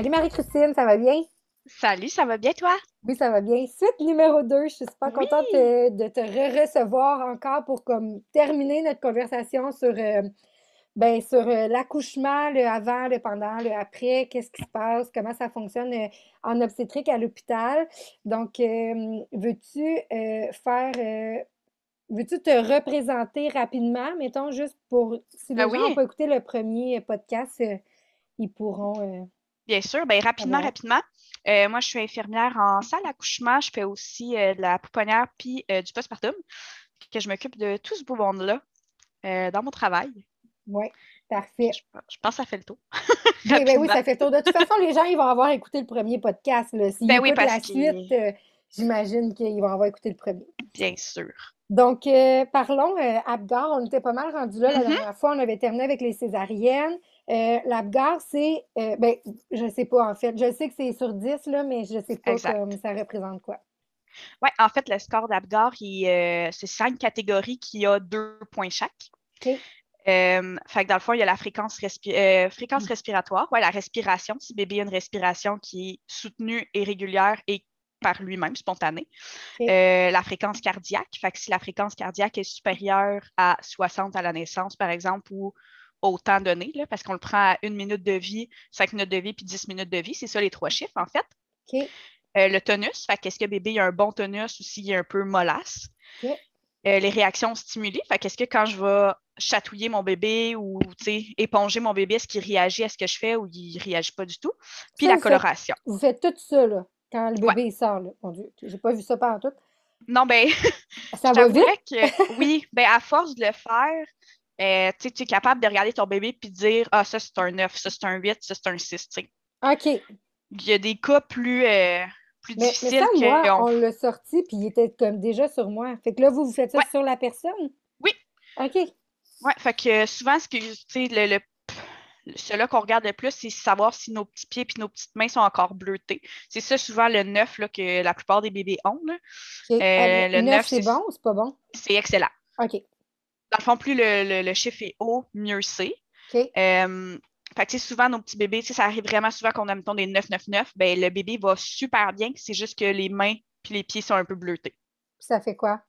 Salut Marie-Christine, ça va bien? Salut, ça va bien toi? Oui, ça va bien. Suite numéro 2, je suis super contente Oui. euh, de te re-recevoir encore pour comme terminer notre conversation sur, euh, ben, sur euh, l'accouchement, le avant, le pendant, le après, qu'est-ce qui se passe, comment ça fonctionne euh, en obstétrique à l'hôpital? Donc, veux-tu faire, veux-tu te représenter rapidement, mettons, juste pour, si les Ah gens oui, n'ont pas écouté le premier podcast, euh, ils pourront euh, bien sûr. Ben, rapidement, rapidement. Euh, moi, je suis infirmière en salle d'accouchement. Je fais aussi euh, de la pouponnière puis euh, du postpartum. Que je m'occupe de tout ce beau monde-là dans mon travail. Oui, parfait. je, je pense que ça fait le tour. Oui, ben oui, ça fait le tour. De toute façon, les gens, ils vont avoir écouté le premier podcast. là. S'ils Ben oui, parce la que, suite, j'imagine qu'ils vont avoir écouté le premier. bien sûr. Donc, parlons Apgar. On était pas mal rendu là la Mhm. dernière fois. On avait terminé avec les césariennes. Euh, L'Apgar, c'est, euh, ben, je sais pas en fait. Je sais que c'est sur 10, là, mais je sais pas comme ça représente quoi. Ouais, en fait, le score d'Apgar, euh, c'est cinq catégories qui a deux points chaque. OK? Euh, fait que dans le fond, il y a la fréquence, respi- euh, fréquence respiratoire, ouais, la respiration, si bébé a une respiration qui est soutenue et régulière et par lui-même, spontanée. Euh, la fréquence cardiaque, fait que si la fréquence cardiaque est supérieure à 60 à la naissance, par exemple, ou au temps donné, là, parce qu'on le prend à une minute de vie, cinq minutes de vie, puis 10 minutes de vie, c'est ça les trois chiffres, en fait. Euh, le tonus, fait qu'est-ce que bébé a un bon tonus ou s'il est un peu mollasse. Euh, les réactions stimulées, fait qu'est-ce que quand je vais chatouiller mon bébé ou éponger mon bébé, est-ce qu'il réagit à ce que je fais ou il réagit pas du tout? Puis Ça, la vous faites, coloration. vous faites tout ça, là, quand le Ouais. bébé il sort, là. Mon Dieu, j'ai pas vu ça pendant tout. Non, ben, Ça va vite? que oui, ben à force de le faire, euh, tu es capable de regarder ton bébé puis de dire Ah, ça c'est un 9, ça c'est un 8, ça c'est un 6. tu sais. OK. Il y a des cas plus, euh, plus Mais, mais difficiles ça, moi, que on on- l'a sorti, puis il était comme déjà sur moi. Fait que là, vous, vous faites ça Ouais, sur la personne? oui. OK. Ouais, fait que souvent, ce que, tu sais, le, le, ceux-là qu'on regarde le plus, c'est savoir si nos petits pieds et nos petites mains sont encore bleutés. C'est ça, souvent, le 9 là, que la plupart des bébés ont. là. Euh, le 9, 9, c'est c'est bon ou c'est pas bon? c'est excellent. OK. Dans le fond, plus le, le- le chiffre est haut, mieux c'est. OK. Euh, fait que, souvent, nos petits bébés, ça arrive vraiment souvent qu'on a, mettons, des 9-9-9, ben, le bébé va super bien, c'est juste que les mains puis les pieds sont un peu bleutés. Ça fait quoi?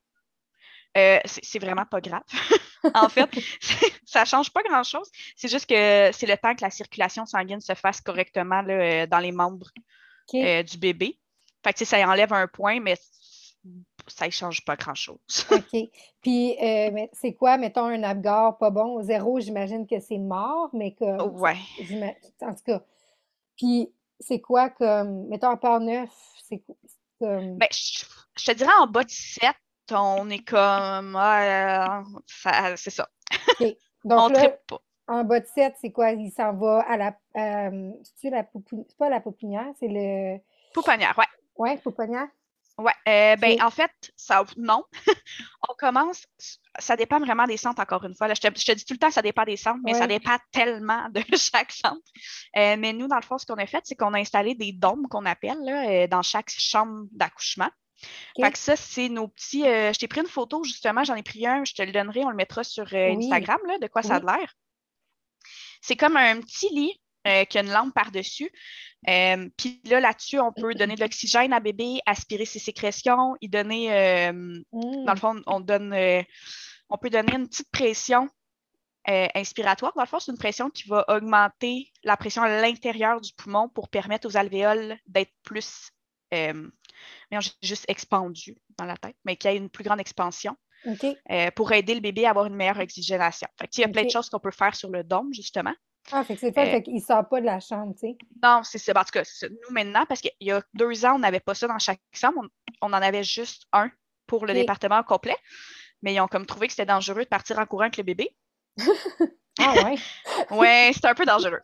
Euh, c'est vraiment pas grave. En fait, ça change pas grand-chose. C'est juste que c'est le temps que la circulation sanguine se fasse correctement là, euh, dans les membres euh, du bébé. Fait que, tu sais, ça enlève un point, mais ça ne change pas grand-chose. OK. Puis, euh, c'est quoi, mettons, un Apgar pas bon? Zéro, j'imagine que c'est mort, mais comme, ça- Ouais. en tout cas. Puis, c'est quoi comme, mettons, à part neuf, c'est comme, Ben, je, je te dirais en bas de 7, on est comme. ah, euh, c'est ça. OK. On Donc là, tripe pas. en bas de 7, c'est quoi? Il s'en va à la, euh, c'est-tu la poupou- c'est pas la pouponnière, c'est le, Pouponnière, ouais. ouais, pouponnière? Ouais, euh, ben, en fait, ça, non. On commence, ça dépend vraiment des centres, encore une fois. Là, je, te, je te dis tout le temps, ça dépend des centres, mais ça dépend tellement de chaque centre. Euh, mais nous, dans le fond, ce qu'on a fait, c'est qu'on a installé des dômes qu'on appelle là, euh, dans chaque chambre d'accouchement. Fait OK. que ça, c'est nos petits. euh, je t'ai pris une photo, justement, j'en ai pris un, je te le donnerai, on le mettra sur Oui, Instagram, là, de quoi ça a oui. l'air. C'est comme un petit lit euh, qui a une lampe par-dessus. Euh, Puis là, là-dessus, on peut donner de l'oxygène à bébé, aspirer ses sécrétions, y donner, euh, dans le Hmm. fond, on donne, euh, on peut donner une petite pression euh, inspiratoire. Dans le fond, c'est une pression qui va augmenter la pression à l'intérieur du poumon pour permettre aux alvéoles d'être plus, ju- juste expandus dans la tête, mais qu'il y ait une plus grande expansion euh, pour aider le bébé à avoir une meilleure oxygénation. Fait il y a plein de choses qu'on peut faire sur le dôme, justement. Ah, fait que c'est fait, Euh, fait qu'il sort pas de la chambre, tu sais. non, c'est ça. En tout cas, nous maintenant, parce qu'il y a deux ans, on n'avait pas ça dans chaque chambre. On, on en avait juste un pour le département complet. Mais ils ont comme trouvé que c'était dangereux de partir en courant avec le bébé. Ah ouais. Ouais, c'est un peu dangereux.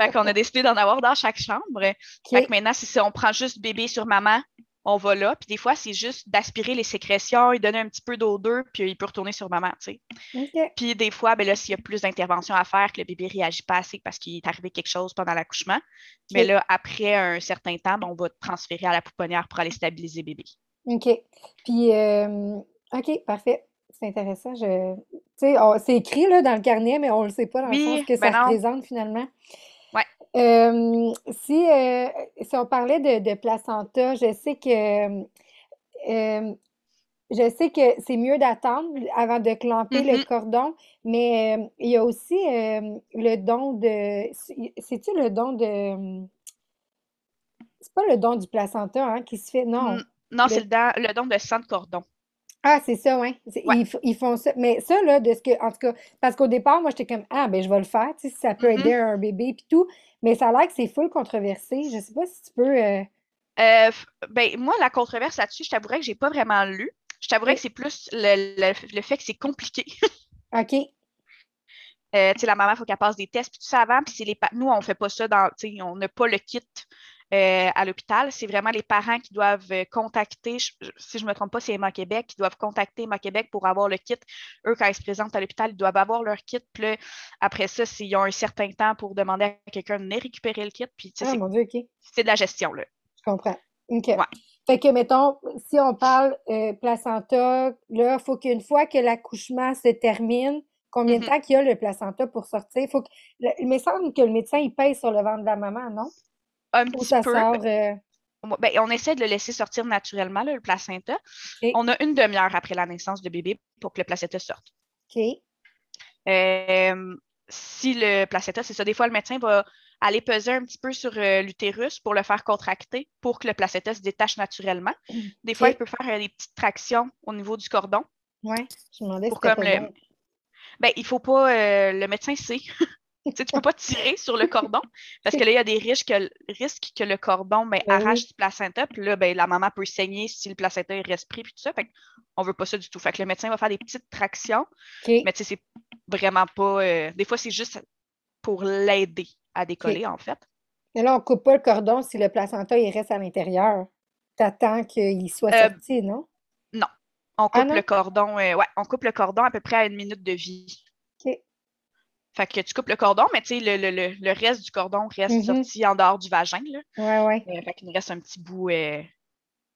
Fait qu'on a décidé d'en avoir dans chaque chambre. Fait OK. que maintenant, si on prend juste bébé sur maman, on va là. Puis des fois, c'est juste d'aspirer les sécrétions, il donner un petit peu d'odeur, puis il peut retourner sur maman, tu sais. Puis des fois, ben là, s'il y a plus d'interventions à faire, que le bébé réagit pas assez parce qu'il est arrivé quelque chose pendant l'accouchement, mais OK. là, après un certain temps, ben, on va transférer à la pouponnière pour aller stabiliser bébé. OK. Puis, euh, OK, parfait. C'est intéressant. Je... Tu sais, on- c'est écrit là, dans le carnet, mais on ne le sait pas dans le sens que ça ben non. représente finalement. Euh, si, euh, si on parlait de, de placenta, je sais que euh, je sais que c'est mieux d'attendre avant de clamper le Mhm. cordon, mais il y a aussi le don de. C'est-tu le don de. C'est pas le don du placenta hein, qui se fait, non. Non, Le- c'est le, le don de sang de cordon. Ah, c'est ça. C'est- Ouais. Ils, ils font ça. Mais ça, là, de ce que, en tout cas, parce qu'au départ, moi, j'étais comme, ah, ben, je vais le faire, tu sais, si ça peut Mhm. aider un bébé, puis tout. Mais ça a l'air que c'est full controversé. Je sais pas si tu peux. euh, Euh, ben, moi, la controverse là-dessus, je t'avouerais que j'ai pas vraiment lu. Je t'avouerais que c'est plus le, le- le fait que c'est compliqué. OK. Euh, tu sais, la maman, il faut qu'elle passe des tests, puis tout ça avant. Puis c'est les nous, on fait pas ça dans, tu sais, on n'a pas le kit euh, à l'hôpital. C'est vraiment les parents qui doivent euh, contacter, je- si je me trompe pas, c'est Emma Québec, qui doivent contacter Emma Québec pour avoir le kit. Eux, quand ils se présentent à l'hôpital, ils doivent avoir leur kit. Puis là, après ça, s'ils ont un certain temps pour demander à quelqu'un de venir récupérer le kit. Puis Ah, c'est- de la gestion, là. Je comprends. OK. Ouais. Fait que, mettons, si on parle euh, placenta, là, il faut qu'une fois que l'accouchement se termine, combien de Mhm. temps qu'il y a le placenta pour sortir? Faut que, le- il me semble que le médecin, il pèse sur le ventre de la maman, non? Un petit ça peu. sort. euh, Ben, on essaie de le laisser sortir naturellement, là, le placenta. On a une demi-heure après la naissance de bébé pour que le placenta sorte. OK. Euh, si le placenta, c'est ça, des fois, le médecin va aller peser un petit peu sur euh, l'utérus pour le faire contracter pour que le placenta se détache naturellement. Des fois, il peut faire euh, des petites tractions au niveau du cordon Ouais. Je me demandais pour comme le. Ben, il faut pas. euh, le médecin sait. Tu sais, tu peux pas tirer sur le cordon parce que là, il y a des risques que, risques que le cordon ben, Ben arrache du placenta. Puis là, ben, la maman peut saigner si le placenta est respiré puis tout ça. Fait on veut pas ça du tout. Fait que le médecin va faire des petites tractions, mais tu sais, c'est vraiment pas. euh, des fois, c'est juste pour l'aider à décoller, en fait. Mais là, on coupe pas le cordon si le placenta, il reste à l'intérieur. T'attends qu'il soit Euh, sorti, non? Non. On Ah coupe non? le cordon. euh, ouais, on coupe le cordon à peu près à une minute de vie. Fait que tu coupes le cordon, mais tu sais, le, le- le- le reste du cordon reste Mhm. sorti en dehors du vagin. Là. Ouais, ouais. Euh, fait qu'il nous reste un petit bout euh,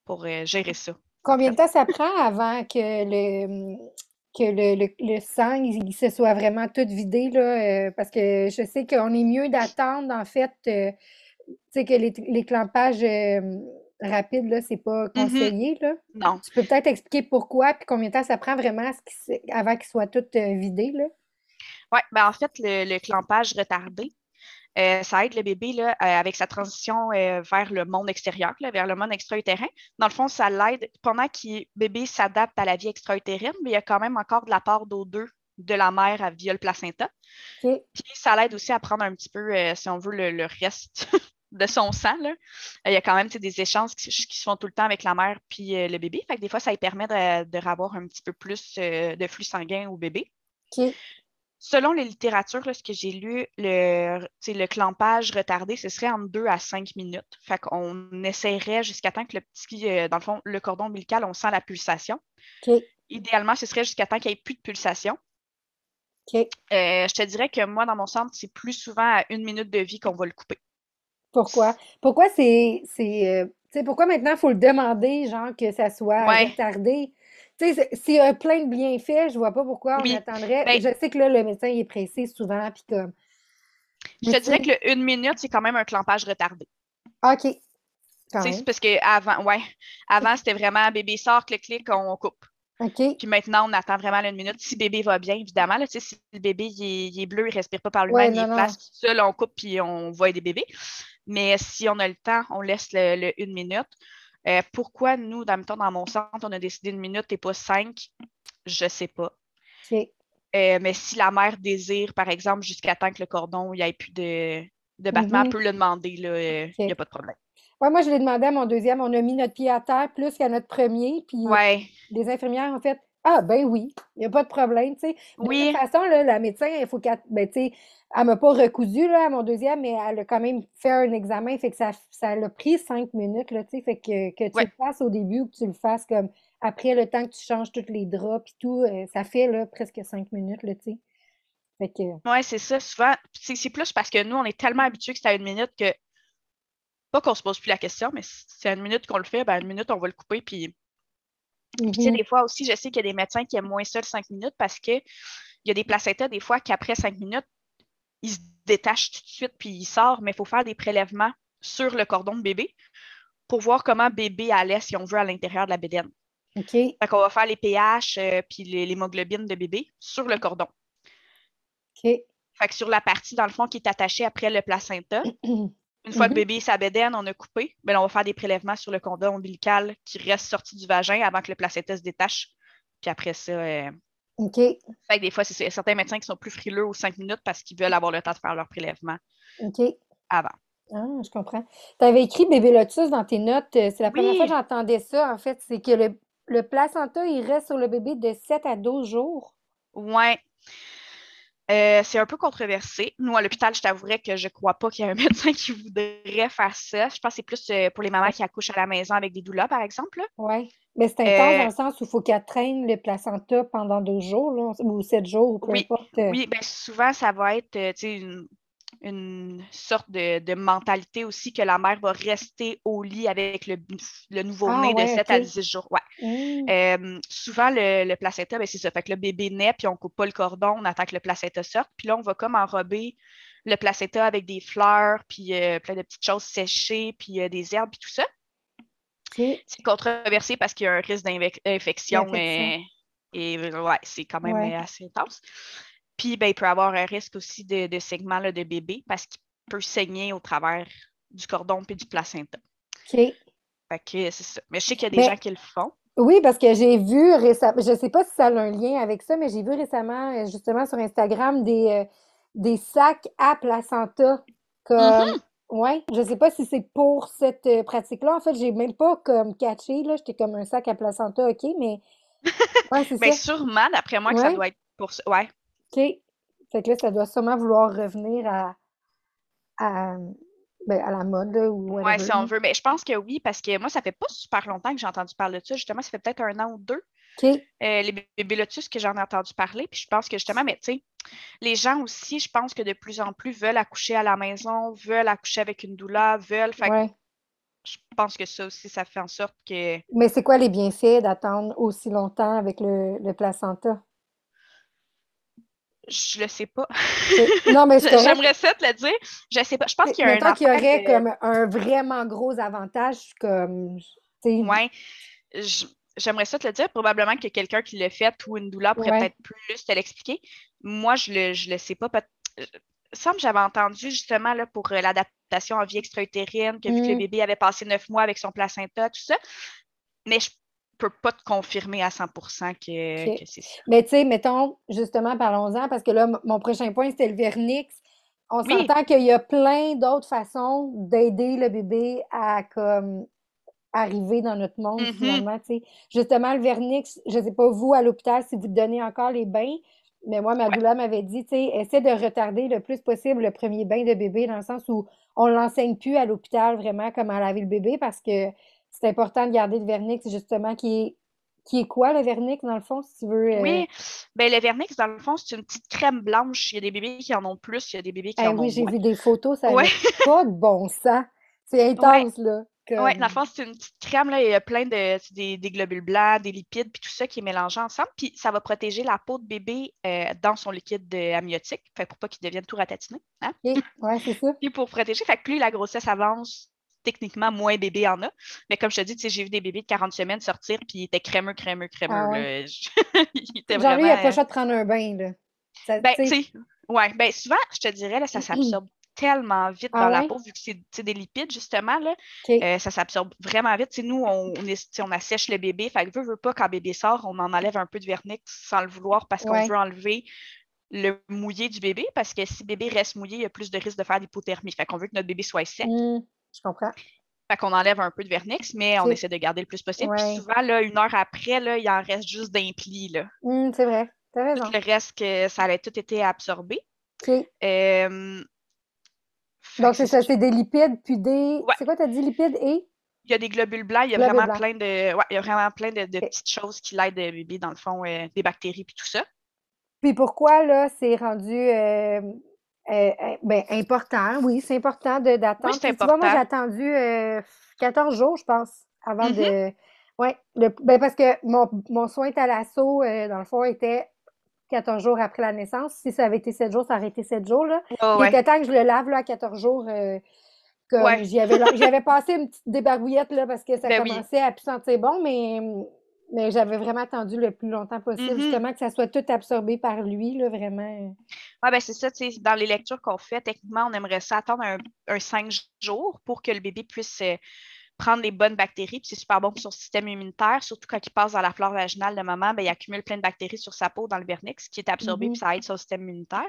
pour euh, gérer ça. Combien de temps ça prend avant que le, que le, le- le sang il, il se soit vraiment tout vidé, là? parce que je sais qu'on est mieux d'attendre, en fait, tu sais, que les, les clampages euh, rapides, là, c'est pas conseillé, là. Non. Tu peux peut-être expliquer pourquoi, puis combien de temps ça prend vraiment à ce avant qu'il soit tout vidé, là? Ouais, ben en fait, le, le clampage retardé, euh, ça aide le bébé là, euh, avec sa transition euh, vers le monde extérieur, là, vers le monde extra-utérin. Dans le fond, ça l'aide pendant que le bébé s'adapte à la vie extra-utérine, mais il y a quand même encore de la part d'O2 de la mère à- via le placenta. Puis ça l'aide aussi à prendre un petit peu, si on veut, le, le reste de son sang. là. Il y a quand même des échanges qui, qui se font tout le temps avec la mère puis le bébé. Fait que des fois, ça lui permet de, de avoir un petit peu plus de flux sanguin au bébé. OK. Selon les littératures, là, ce que j'ai lu, le, clampage retardé, ce serait entre 2 à 5 minutes. Fait qu'on essaierait jusqu'à temps que le petit, euh, dans le fond, le cordon ombilical, on sent la pulsation. Idéalement, ce serait jusqu'à temps qu'il n'y ait plus de pulsation. Euh, je te dirais que moi, dans mon centre, c'est plus souvent à une minute de vie qu'on va le couper. Pourquoi? Pourquoi c'est, c'est, euh, tu sais, pourquoi maintenant il faut le demander, genre, que ça soit Ouais. retardé? S'il y a plein de bienfaits, je vois pas pourquoi on Oui. attendrait. Ben- je sais que là, le médecin, il est pressé souvent, puis comme... Je te dirais que le une minute, c'est quand même un clampage retardé. OK. C'est parce que avant, ouais, avant, c'était vraiment bébé sort, clic-clic, on coupe. OK. Puis maintenant, on attend vraiment là, une minute. Si bébé va bien, évidemment, là, si le bébé il est, il est bleu, il ne respire pas par Ouais, lui-même, il est place tout seul, on coupe puis on voit des bébés. Mais si on a le temps, on laisse le, le une minute. Euh, pourquoi nous, dans, mettons, dans mon centre, on a décidé une minute et pas cinq? Je ne sais pas. Euh, mais si la mère désire, par exemple, jusqu'à temps que le cordon, il n'y ait plus de, de battement, Mhm. elle peut le demander, là, euh, il n'y a pas de problème. Ouais, moi, je l'ai demandé à mon deuxième. On a mis notre pied à terre plus qu'à notre premier, puis Ouais, les infirmières ont fait Ah, ben oui, il n'y a pas de problème, tu sais. De oui, toute façon, là, la médecin, il faut qu'elle. Ben, tu sais, elle m'a pas recousu, là, à mon deuxième, mais elle a quand même fait un examen, fait que ça, ça l'a pris cinq minutes, là, tu sais. Fait que, que tu Ouais. le fasses au début ou que tu le fasses comme après le temps que tu changes tous les draps et tout, euh, ça fait, là, presque cinq minutes, là, tu sais. Fait que. Ouais, c'est ça. Souvent, c'est c'est plus parce que nous, on est tellement habitués que c'est à une minute que, pas qu'on se pose plus la question, mais si c'est à une minute qu'on le fait, ben à une minute, on va le couper. Puis, puis tu sais, Mhm. des fois aussi, je sais qu'il y a des médecins qui aiment moins ça le cinq minutes parce qu'il y a des placentas, des fois, qu'après cinq minutes, ils se détache tout de suite puis il sort, mais il faut faire des prélèvements sur le cordon de bébé pour voir comment bébé allait, si on veut, à l'intérieur de la bédaine. OK. Fait qu'on va faire les pH euh, puis l'hémoglobine de bébé sur le cordon. OK. Fait que sur la partie, dans le fond, qui est attachée après le placenta, une fois que Mhm. bébé est sa bédaine, on a coupé, ben on va faire des prélèvements sur le cordon ombilical qui reste sorti du vagin avant que le placenta se détache. Puis après ça, euh, OK. fait que des fois, c'est certains médecins qui sont plus frileux aux cinq minutes parce qu'ils veulent avoir le temps de faire leur prélèvement OK. avant. Ah, je comprends. Tu avais écrit bébé lotus dans tes notes. euh, C'est la première fois que j'entendais ça, en fait. C'est que le, le placenta, il reste sur le bébé de 7 à 12 jours. Ouais. Euh, c'est un peu controversé. Nous, à l'hôpital, je t'avouerais que je crois pas qu'il y a un médecin qui voudrait faire ça. Je pense que c'est plus euh, pour les mamans qui accouchent à la maison avec des doulas, par exemple. Oui. Mais c'est intense Euh, dans le sens où il faut qu'elle traîne le placenta pendant 12 jours, là, ou 7 jours, ou peu Oui, importe. euh. Oui, ben souvent, ça va être tu sais, une, une sorte de, de mentalité aussi que la mère va rester au lit avec le, le nouveau-né Ah, ouais, de 7 à ok. 10 jours. Ouais. Hmm. Euh, souvent, le, le placenta, ben, c'est ça. Fait que le bébé naît, puis on coupe pas le cordon, on attend que le placenta sorte. Puis là, on va comme enrober le placenta avec des fleurs, puis euh, plein de petites choses séchées, puis euh, des herbes, puis tout ça. C'est controversé parce qu'il y a un risque d'infection. Et ouais, c'est quand même Ouais. assez intense. Puis, ben, il peut y avoir un risque aussi de, de segment là, de bébé parce qu'il peut saigner au travers du cordon puis du placenta. OK. Fait que c'est ça. Mais je sais qu'il y a des Mais- gens qui le font. Oui, parce que j'ai vu récemment, je ne sais pas si ça a un lien avec ça, mais j'ai vu récemment, euh, justement, sur Instagram, des, euh, des sacs à placenta. Comme, Mm-hmm. ouais, je ne sais pas si c'est pour cette euh, pratique-là. En fait, j'ai même pas comme catché, là. J'étais comme un sac à placenta, OK, mais. Ouais, c'est Ben, sûrement, d'après moi, que ça doit être pour ça. Ouais. OK. Fait que là, ça doit sûrement vouloir revenir à, à, ben, à la mode, ou Ouais, si on veut. Mais je pense que oui, parce que moi, ça fait pas super longtemps que j'ai entendu parler de ça. Justement, ça fait peut-être un an ou deux. OK. euh, les bébés lotus que j'en ai entendu parler. Puis je pense que justement, mais tu sais, les gens aussi, je pense que de plus en plus veulent accoucher à la maison, veulent accoucher avec une doula, veulent. Fait que je pense que ça aussi, ça fait en sorte que. Mais c'est quoi les bienfaits d'attendre aussi longtemps avec le, le placenta? Je le sais pas. Non, mais. J'aimerais ça te le dire. Je sais pas. Je pense qu'il y a un qu'il y aurait que- comme un vraiment gros avantage, comme, J'aimerais ça te le dire. Probablement que quelqu'un qui l'a fait ou une doula pourrait Ouais. peut-être plus te l'expliquer. Moi, je le, je le sais pas. Il semble que j'avais entendu justement là, pour euh, l'adaptation en vie extra-utérine, que vu que le Mm. bébé avait passé neuf mois avec son placenta, tout ça. Mais je peux pas te confirmer à 100% que, Ok. que c'est ça. Mais tu sais, mettons, justement, parlons-en, parce que là, mon prochain point, c'était le vernix. On Oui. s'entend qu'il y a plein d'autres façons d'aider le bébé à comme arriver dans notre monde, Mhm. finalement. Justement, le vernix, je sais pas vous, à l'hôpital, si vous donnez encore les bains, mais moi, ma Ouais. doula m'avait dit, tu sais, essaie de retarder le plus possible le premier bain de bébé, dans le sens où on l'enseigne plus à l'hôpital, vraiment, comment laver le bébé, parce que c'est important de garder le vernix, justement, qui est, qui est quoi, le vernix, dans le fond, si tu veux... euh, Oui, ben le vernix, dans le fond, c'est une petite crème blanche. Il y a des bébés qui en ont plus, il y a des bébés qui Eh en ont oui, j'ai moins. vu des photos, ça Ouais. avait pas de bon sens. C'est intense, là. Oui, dans le fond, c'est une petite crème, là, il y a plein de des, des globules blancs, des lipides, puis tout ça qui est mélangé ensemble. Puis ça va protéger la peau de bébé euh, dans son liquide amniotique, fait pour pas qu'il devienne tout ratatiné. Hein? Ouais, c'est ça. Puis pour protéger, fait que plus la grossesse avance, techniquement, moins bébé en a. Mais comme je te dis, j'ai vu des bébés de 40 semaines sortir, puis ils étaient crémeux, crémeux, crémeux. Ah ouais. ils étaient Genre, lui, il vraiment, a pas de prendre un bain, là. Ça- Ben, tu sais, ouais, ben souvent, je te dirais, là, ça s'absorbe tellement vite Ah dans la peau, vu que c'est des lipides, justement, là, euh, ça s'absorbe vraiment vite. Tu sais, nous, on, on, est- on assèche le bébé, fait que veut, veut pas, quand bébé sort, on en enlève un peu de vernix sans le vouloir parce qu'on Ouais. veut enlever le mouillé du bébé, parce que si bébé reste mouillé, il y a plus de risque de faire d'hypothermie. Fait qu'on veut que notre bébé soit sec. Hmm, je comprends. Fait qu'on enlève un peu de vernix, mais on essaie de garder le plus possible. Puis souvent, là, une heure après, là, il en reste juste d'un pli. Hmm, c'est vrai. T'as raison. Tout le reste, que ça avait tout été absorbé. Euh, Donc, c'est ça, c'est des lipides, puis des. Ouais. C'est quoi, t'as dit lipides et? Il y a des globules blancs, il y a Globules vraiment blancs. plein de, ouais, il y a vraiment plein de, petites choses qui l'aident le bébé, dans le fond, euh, des bactéries puis tout ça. Puis pourquoi, là, c'est rendu. euh, euh, euh, ben, important, oui, c'est important d'attendre. tu vois, moi, j'ai important. attendu euh, 14 jours, je pense, avant de. Ouais, le- ben, parce que mon, mon soin thalasso, euh, dans le fond, était 14 jours après la naissance. Si ça avait été 7 jours, ça aurait été 7 jours. Là. Oh, Il ouais. était temps que je le lave là, à 14 jours. euh, Ouais. j'y avais, avais passé une petite débarbouillette là, parce que ça Ben oui. commençait à plus sentir bon, mais, mais j'avais vraiment attendu le plus longtemps possible, Mhm. justement, que ça soit tout absorbé par lui, là, vraiment. Ouais, ben c'est ça, tu sais, dans les lectures qu'on fait, techniquement, on aimerait ça attendre un, un 5 jours pour que le bébé puisse euh, prendre les bonnes bactéries. Puis c'est super bon pour son système immunitaire, surtout quand il passe dans la flore vaginale de maman, ben, il accumule plein de bactéries sur sa peau dans le vernix qui est absorbé, puis ça aide son système immunitaire.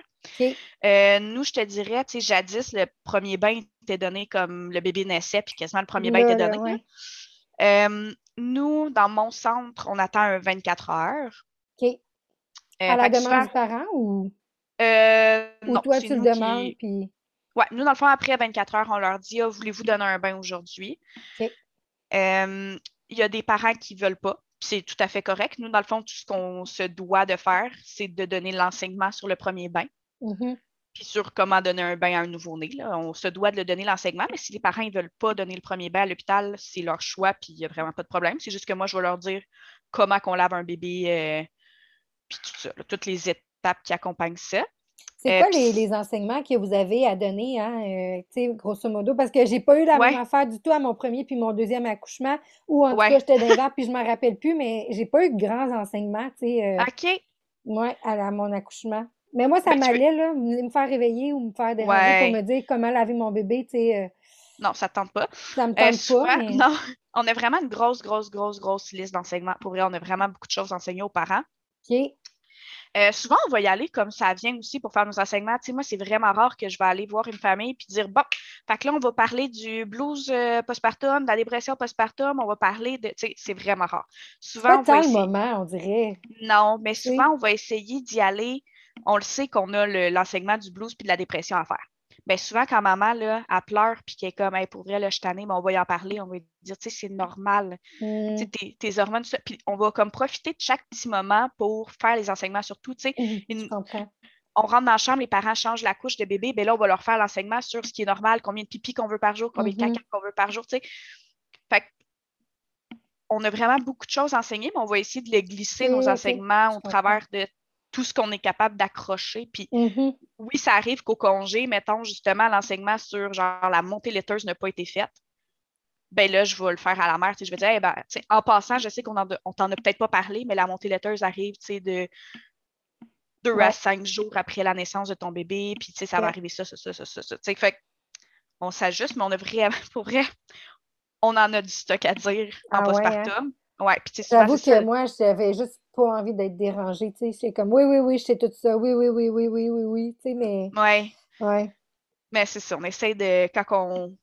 Euh, nous, je te dirais, tu sais, jadis, le premier bain était donné comme le bébé naissait, puis quasiment le premier bain était donné. ouais. Euh, nous, dans mon centre, on attend un 24 heures. OK. Euh, À la demande souvent- du parent ou, euh, ou non, toi, tu le nous qui- demandes? Puis... Ouais, nous, dans le fond, après 24 heures, on leur dit Ah, voulez-vous donner un bain aujourd'hui? Euh, Il y a des parents qui ne veulent pas, c'est tout à fait correct. Nous, dans le fond, tout ce qu'on se doit de faire, c'est de donner l'enseignement sur le premier bain, Mhm. Puis sur comment donner un bain à un nouveau-né. On se doit de le donner l'enseignement, mais si les parents ne veulent pas donner le premier bain à l'hôpital, c'est leur choix, puis il n'y a vraiment pas de problème. C'est juste que moi, je vais leur dire comment qu'on lave un bébé, euh, puis tout ça, là, toutes les étapes qui accompagnent ça. C'est Euh, quoi les, les enseignements que vous avez à donner, hein, euh, grosso modo? Parce que j'ai pas eu la Ouais. même affaire du tout à mon premier puis mon deuxième accouchement, ou en tout cas, j'étais vents, puis je m'en rappelle plus, mais j'ai pas eu de grands enseignements, tu sais, euh, OK. ouais, à, la- mon accouchement. Mais moi, ça Ben, m'allait, là, me faire réveiller ou me faire déranger Ouais. pour me dire comment laver mon bébé, tu sais, euh, Non, ça ne tente pas. ça me Euh, tente souvent, pas, mais... non, on a vraiment une grosse, grosse, grosse, grosse liste d'enseignements. Pour vrai, on a vraiment beaucoup de choses à enseigner aux parents. OK. Euh, souvent, on va y aller comme ça vient aussi pour faire nos enseignements. Tu sais, moi, c'est vraiment rare que je vais aller voir une famille puis dire bon, fait que là, on va parler du blues euh, postpartum, de la dépression postpartum, on va parler de. Tu sais, c'est vraiment rare. Souvent, pas on va tant le essayer. moment, on dirait. Non, mais souvent, on va essayer d'y aller. On le sait qu'on a le- l'enseignement du blues puis de la dépression à faire. Bien, souvent, quand maman, là, elle pleure puis qu'elle est comme, hey, pour vrai, là, je suis on va y en parler, on va lui dire, tu sais, c'est normal. Tu sais, tes, tes hormones. Puis on va comme profiter de chaque petit moment pour faire les enseignements sur tout. Tu sais, une- comprends. on rentre dans la chambre, les parents changent la couche de bébé, ben là, on va leur faire l'enseignement sur ce qui est normal, combien de pipi qu'on veut par jour, combien de Mhm. caca qu'on veut par jour, tu sais. Fait on a vraiment beaucoup de choses à enseigner, mais on va essayer de les glisser, nos ok, enseignements, au travers de tout ce qu'on est capable d'accrocher. Puis Mhm. oui, ça arrive qu'au congé, mettons justement l'enseignement sur genre la montée laiteuse n'a pas été faite. Ben là, je vais le faire à la mère. Je vais dire, ben, en passant, je sais qu'on on t'en a peut-être pas parlé, mais la montée laiteuse arrive tu sais, de deux Ouais. à cinq jours après la naissance de ton bébé, puis tu sais, ça va arriver ça, ça, ça, ça, ça. ça. Tu sais, Fait on s'ajuste, mais on a vraiment, pour vrai, on en a du stock à dire en Ah ouais, hein? Ouais, puis J'avoue c'est ça. que moi, j'avais juste pas envie d'être dérangée, tu sais. J'étais comme, oui, oui, oui, je sais tout ça, oui, oui, oui, oui, oui, oui, oui, tu sais, mais, Ouais, ouais, mais c'est ça. On essaie de, quand on,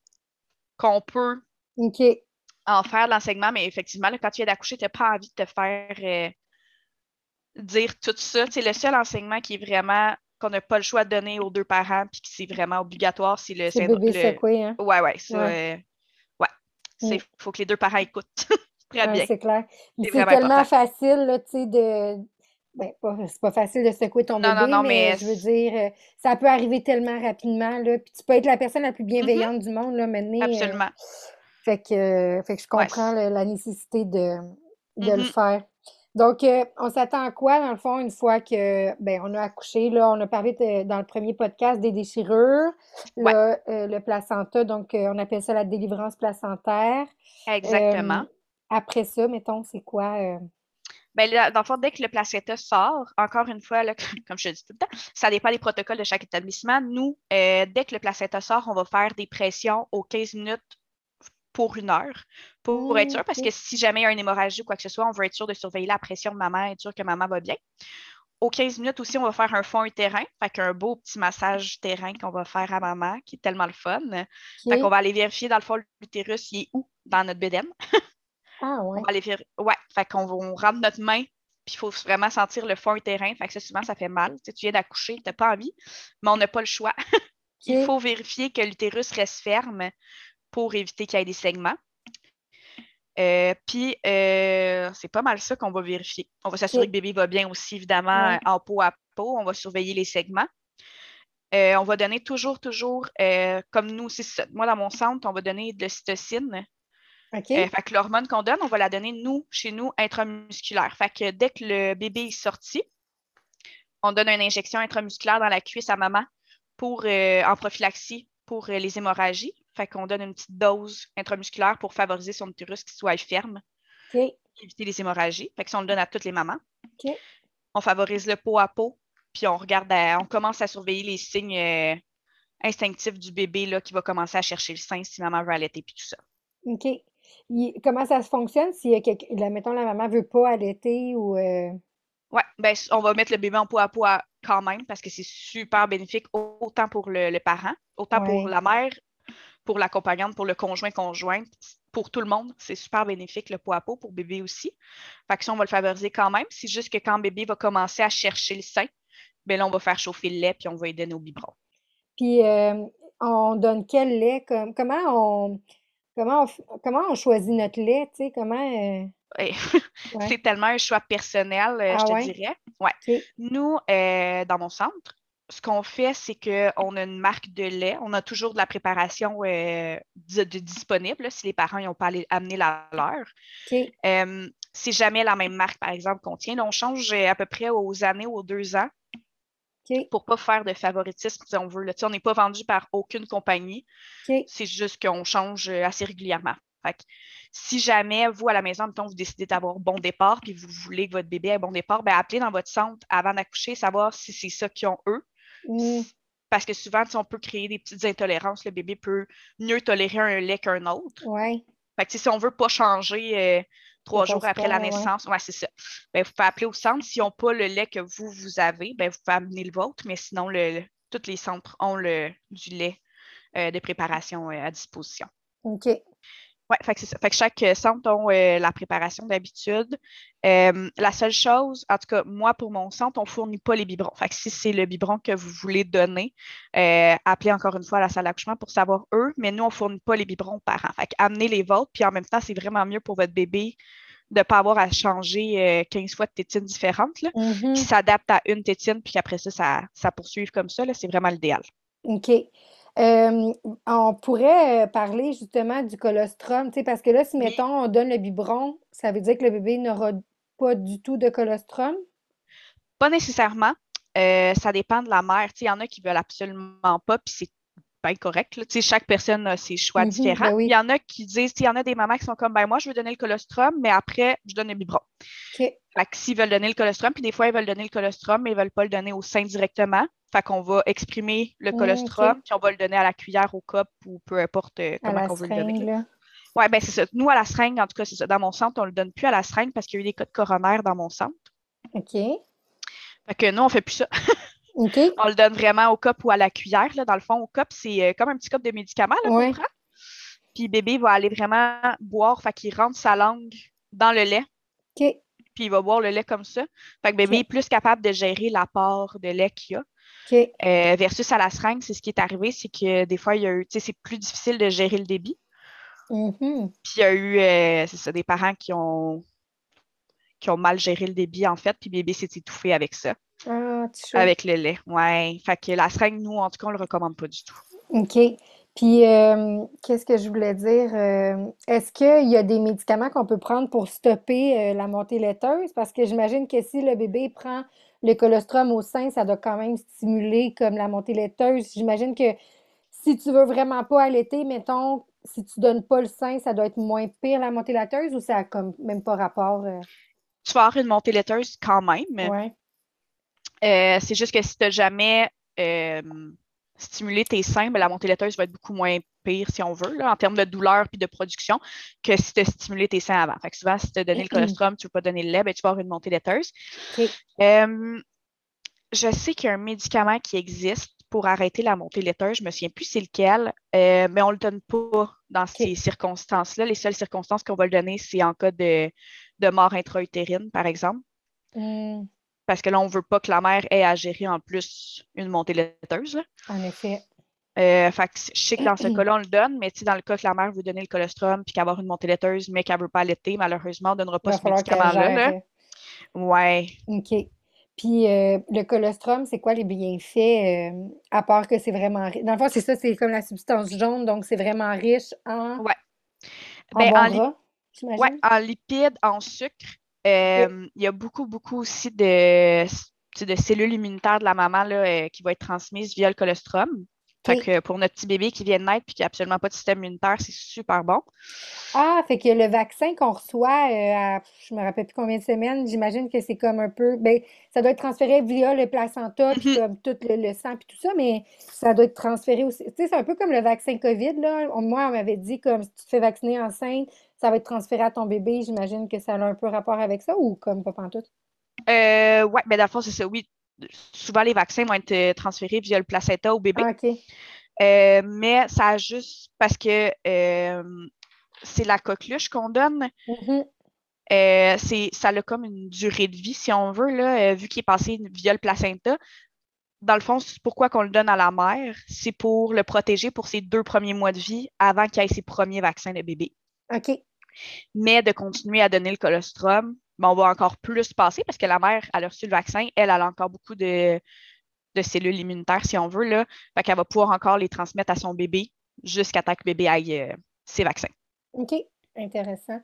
qu'on peut OK, en faire de l'enseignement, mais effectivement, là, quand tu viens d'accoucher, tu n'as pas envie de te faire euh, dire tout ça. Tu sais, le seul enseignement qui est vraiment qu'on n'a pas le choix de donner aux deux parents puis que c'est vraiment obligatoire, c'est le c'est syndrome. bébé le- secoué, hein? Ouais, ouais, ça, Ouais. euh, ouais. C'est faut que les deux parents écoutent. Très Ouais, bien. c'est clair. Mais C'est tellement important. facile, là, tu sais, de... Ben, c'est pas facile de secouer ton Non, non, bébé, non, mais mais je veux dire, euh, ça peut arriver tellement rapidement, là, puis tu peux être la personne la plus bienveillante du monde, là, maintenant. euh. Absolument. Fait que, euh, fait que je Ouais. comprends le- la nécessité de, de le Mhm. faire. Donc, euh, on s'attend à quoi, dans le fond, une fois que ben, on a accouché? Là, on a parlé de- dans le premier podcast des déchirures, Ouais. euh, le placenta, donc euh, on appelle ça la délivrance placentaire. Exactement. Après ça, mettons, c'est quoi? euh, Ben là, dans le fond, dès que le placenta sort, encore une fois, là, comme je le dis tout le temps, ça dépend des protocoles de chaque établissement. Nous, euh, dès que le placenta sort, on va faire des pressions aux 15 minutes pour une heure pour être Mm, sûr, parce que si jamais il y a une hémorragie ou quoi que ce soit, on veut être sûr de surveiller la pression de maman, être sûr que maman va bien. Aux 15 minutes aussi, on va faire un fond terrain, fait qu'un beau petit massage terrain qu'on va faire à maman, qui est tellement le fun. Fait ok. qu'on va aller vérifier dans le fond l'utérus, il est où dans notre bédaine. Ah, ouais. On va aller faire. Ouais, fait qu'on va- on rentre notre main, puis il faut vraiment sentir le fond et terrain. Fait que ça, souvent, ça fait mal. Tu, sais, tu viens d'accoucher, tu n'as pas envie, mais on n'a pas le choix. Il faut vérifier que l'utérus reste ferme pour éviter qu'il y ait des saignements. Euh, puis, euh, c'est pas mal ça qu'on va vérifier. On va s'assurer Ok. que le bébé va bien aussi, évidemment, Ouais. en peau à peau. On va surveiller les segments. Euh, on va donner toujours, toujours, euh, comme nous moi dans mon centre, on va donner de l'ocytocine. OK. Euh, fait que l'hormone qu'on donne, on va la donner, nous, chez nous, intramusculaire. Fait que dès que le bébé est sorti, on donne une injection intramusculaire dans la cuisse à maman pour, en prophylaxie pour les hémorragies. Fait qu'on donne une petite dose intramusculaire pour favoriser son utérus qui soit ferme. Éviter les hémorragies. Fait que ça, on le donne à toutes les mamans. On favorise le pot à pot, puis on regarde, on commence à surveiller les signes euh, instinctifs du bébé là, qui va commencer à chercher le sein si maman veut allaiter, puis tout ça. OK. Comment ça se fonctionne si, mettons, la maman ne veut pas allaiter ou. Euh? Oui, ben, on va mettre le bébé en pot à pot quand même parce que c'est super bénéfique autant pour le, parent, autant pour la mère, pour l'accompagnante, pour le conjoint-conjointe, pour tout le monde. C'est super bénéfique le pot à pot pour bébé aussi. Fait que ça, on va le favoriser quand même. C'est juste que quand bébé va commencer à chercher le sein, bien là, on va faire chauffer le lait puis on va lui donner au biberon. Puis euh, on donne quel lait? comment on comment on, comment on choisit notre lait? Comment. Euh? c'est tellement un choix personnel, euh, je ah te dirais. Ouais. Nous, dans mon centre, ce qu'on fait, c'est qu'on a une marque de lait. On a toujours de la préparation euh, disponible si les parents n'ont pas amené la leur. Euh, c'est jamais la même marque, par exemple, qu'on tient. on change euh, à peu près aux années ou aux deux ans pour ne pas faire de favoritisme si on veut. on n'est pas vendu par aucune compagnie. C'est juste qu'on change assez régulièrement. si jamais, vous, à la maison, vous décidez d'avoir bon départ puis vous voulez que votre bébé ait bon départ, ben, appelez dans votre centre avant d'accoucher, savoir si c'est ça qu'ils ont eux. Parce que souvent, on peut créer des petites intolérances. Le bébé peut mieux tolérer un lait qu'un autre. Ouais. Fait que si on ne veut pas changer euh, trois jours après la naissance, ouais. c'est ça. Ben, vous pouvez appeler au centre. S'ils n'ont pas le lait que vous, vous avez, ben, vous pouvez amener le vôtre, mais sinon, le, tous les centres ont le, du lait euh, de préparation euh, à disposition. OK. Oui, fait que. Fait chaque euh, centre a euh, la préparation d'habitude. Euh, la seule chose, en tout cas, moi, pour mon centre, on ne fournit pas les biberons. Fait que si c'est le biberon que vous voulez donner, appelez encore une fois à la salle d'accouchement pour savoir eux, mais nous, on ne fournit pas les biberons aux parents. Fait que amenez les vôtres, puis en même temps, c'est vraiment mieux pour votre bébé de ne pas avoir à changer 15 fois de tétines différentes, là, mm-hmm. qui s'adaptent à une tétine, puis qu'après ça, ça, ça poursuive comme ça. C'est vraiment l'idéal. OK on pourrait, parler justement du colostrum, parce que là, si mettons, on donne le biberon, ça veut dire que le bébé n'aura pas du tout de colostrum? Pas nécessairement. ça dépend de la mère. il y en a qui veulent absolument pas, puis c'est bien correct. chaque personne a ses choix mmh ben différents. Il y en a qui disent, il y en a des mamans qui sont comme, ben moi, je veux donner le colostrum, mais après, je donne le biberon. s'ils veulent donner le colostrum, puis des fois, ils veulent donner le colostrum, mais ils ne veulent pas le donner au sein directement. Fait qu'on va exprimer le mmh, colostrum, puis on va le donner à la cuillère, au cup ou peu importe euh, comment on veut le donner. Oui, ben c'est ça. Nous, à la seringue, en tout cas, c'est ça. Dans mon centre, on ne le donne plus à la seringue parce qu'il y a eu des cas de coronaire dans mon centre. OK. Fait que nous, on ne fait plus ça. OK. on le donne vraiment au cup ou à la cuillère. Là. Dans le fond, au cup, c'est euh, comme un petit cup de médicaments là, prend. Puis bébé va aller vraiment boire, fait qu'il rentre sa langue dans le lait. OK. Puis il va boire le lait comme ça. Fait que bébé est plus capable de gérer l'apport de lait qu'il y Euh, versus à la seringue, c'est ce qui est arrivé, c'est que des fois, il y a eu, c'est plus difficile de gérer le débit. Mm-hmm. Puis il y a eu, euh, c'est ça, des parents qui ont, qui ont mal géré le débit, en fait, puis bébé s'est étouffé avec ça. Ah, avec le lait, ouais. Fait que la seringue, nous, en tout cas, on le recommande pas du tout. OK. Puis, euh, qu'est-ce que je voulais dire? Est-ce qu'il y a des médicaments qu'on peut prendre pour stopper la montée laiteuse? Parce que j'imagine que si le bébé prend le colostrum au sein, ça doit quand même stimuler comme la montée laiteuse. J'imagine que si tu veux vraiment pas allaiter, mettons, si tu donnes pas le sein, ça doit être moins pire la montée laiteuse ou ça a comme même pas rapport? Euh? Tu vas avoir une montée laiteuse quand même. Ouais. Euh, c'est juste que si tu n'as jamais euh, stimulé tes seins, ben, la montée laiteuse va être beaucoup moins pire, si on veut, en termes de douleur puis de production, que si tu as stimulé tes seins avant. Fait que souvent, si tu as donné le colostrum, tu ne veux pas donner le lait, ben, tu vas avoir une montée laiteuse. Euh, je sais qu'il y a un médicament qui existe pour arrêter la montée laiteuse. Je ne me souviens plus c'est lequel, euh, mais on ne le donne pas dans ces circonstances-là. Les seules circonstances qu'on va le donner, c'est en cas de, mort intra-utérine, par exemple. Hmm. Parce que là, on ne veut pas que la mère ait à gérer en plus une montée laiteuse. En effet. Euh, fait que je sais que dans ce cas-là, on le donne, mais dans le cas que la mère veut donner le colostrum puis qu'avoir une montée laiteuse, mais qu'elle ne veut pas allaiter, malheureusement, on ne donnera pas ce médicament-là. Ouais. OK. Puis euh, le colostrum, c'est quoi les bienfaits, euh, à part que c'est vraiment riche? Dans le fond, c'est ça, c'est comme la substance jaune, donc c'est vraiment riche en, ouais. en, ben, en, en lipides, en sucre. Il y a beaucoup, beaucoup aussi de de cellules immunitaires de la maman là, qui va être transmise via le colostrum. Fait que pour notre petit bébé qui vient de naître et qui n'a absolument pas de système immunitaire, c'est super bon. Ah, fait que le vaccin qu'on reçoit euh, à, je me rappelle plus combien de semaines, j'imagine que c'est comme un peu, ben, ça doit être transféré via le placenta, puis mm-hmm. comme tout le, sang, puis tout ça, mais ça doit être transféré aussi. Tu sais, c'est un peu comme le vaccin COVID, là. Moi, on m'avait dit, comme si tu te fais vacciner enceinte, ça va être transféré à ton bébé. J'imagine que ça a un peu rapport avec ça ou comme pas en tout? Euh, ouais, ben dans le fond, c'est ça, oui souvent les vaccins vont être euh, transférés via le placenta au bébé. Ah, euh, mais ça a juste parce que euh, c'est la coqueluche qu'on donne. Mm-hmm. ça a comme une durée de vie, si on veut, là, vu qu'il est passé via le placenta. Dans le fond, pourquoi qu'on le donne à la mère? C'est pour le protéger pour ses deux premiers mois de vie avant qu'il ait ses premiers vaccins de bébé. OK. Mais de continuer à donner le colostrum mais on va encore plus passer parce que la mère, elle a reçu le vaccin, elle, elle a encore beaucoup de, cellules immunitaires, si on veut, là. Fait qu'elle va pouvoir encore les transmettre à son bébé jusqu'à temps que le bébé aille euh, ses vaccins. OK, intéressant.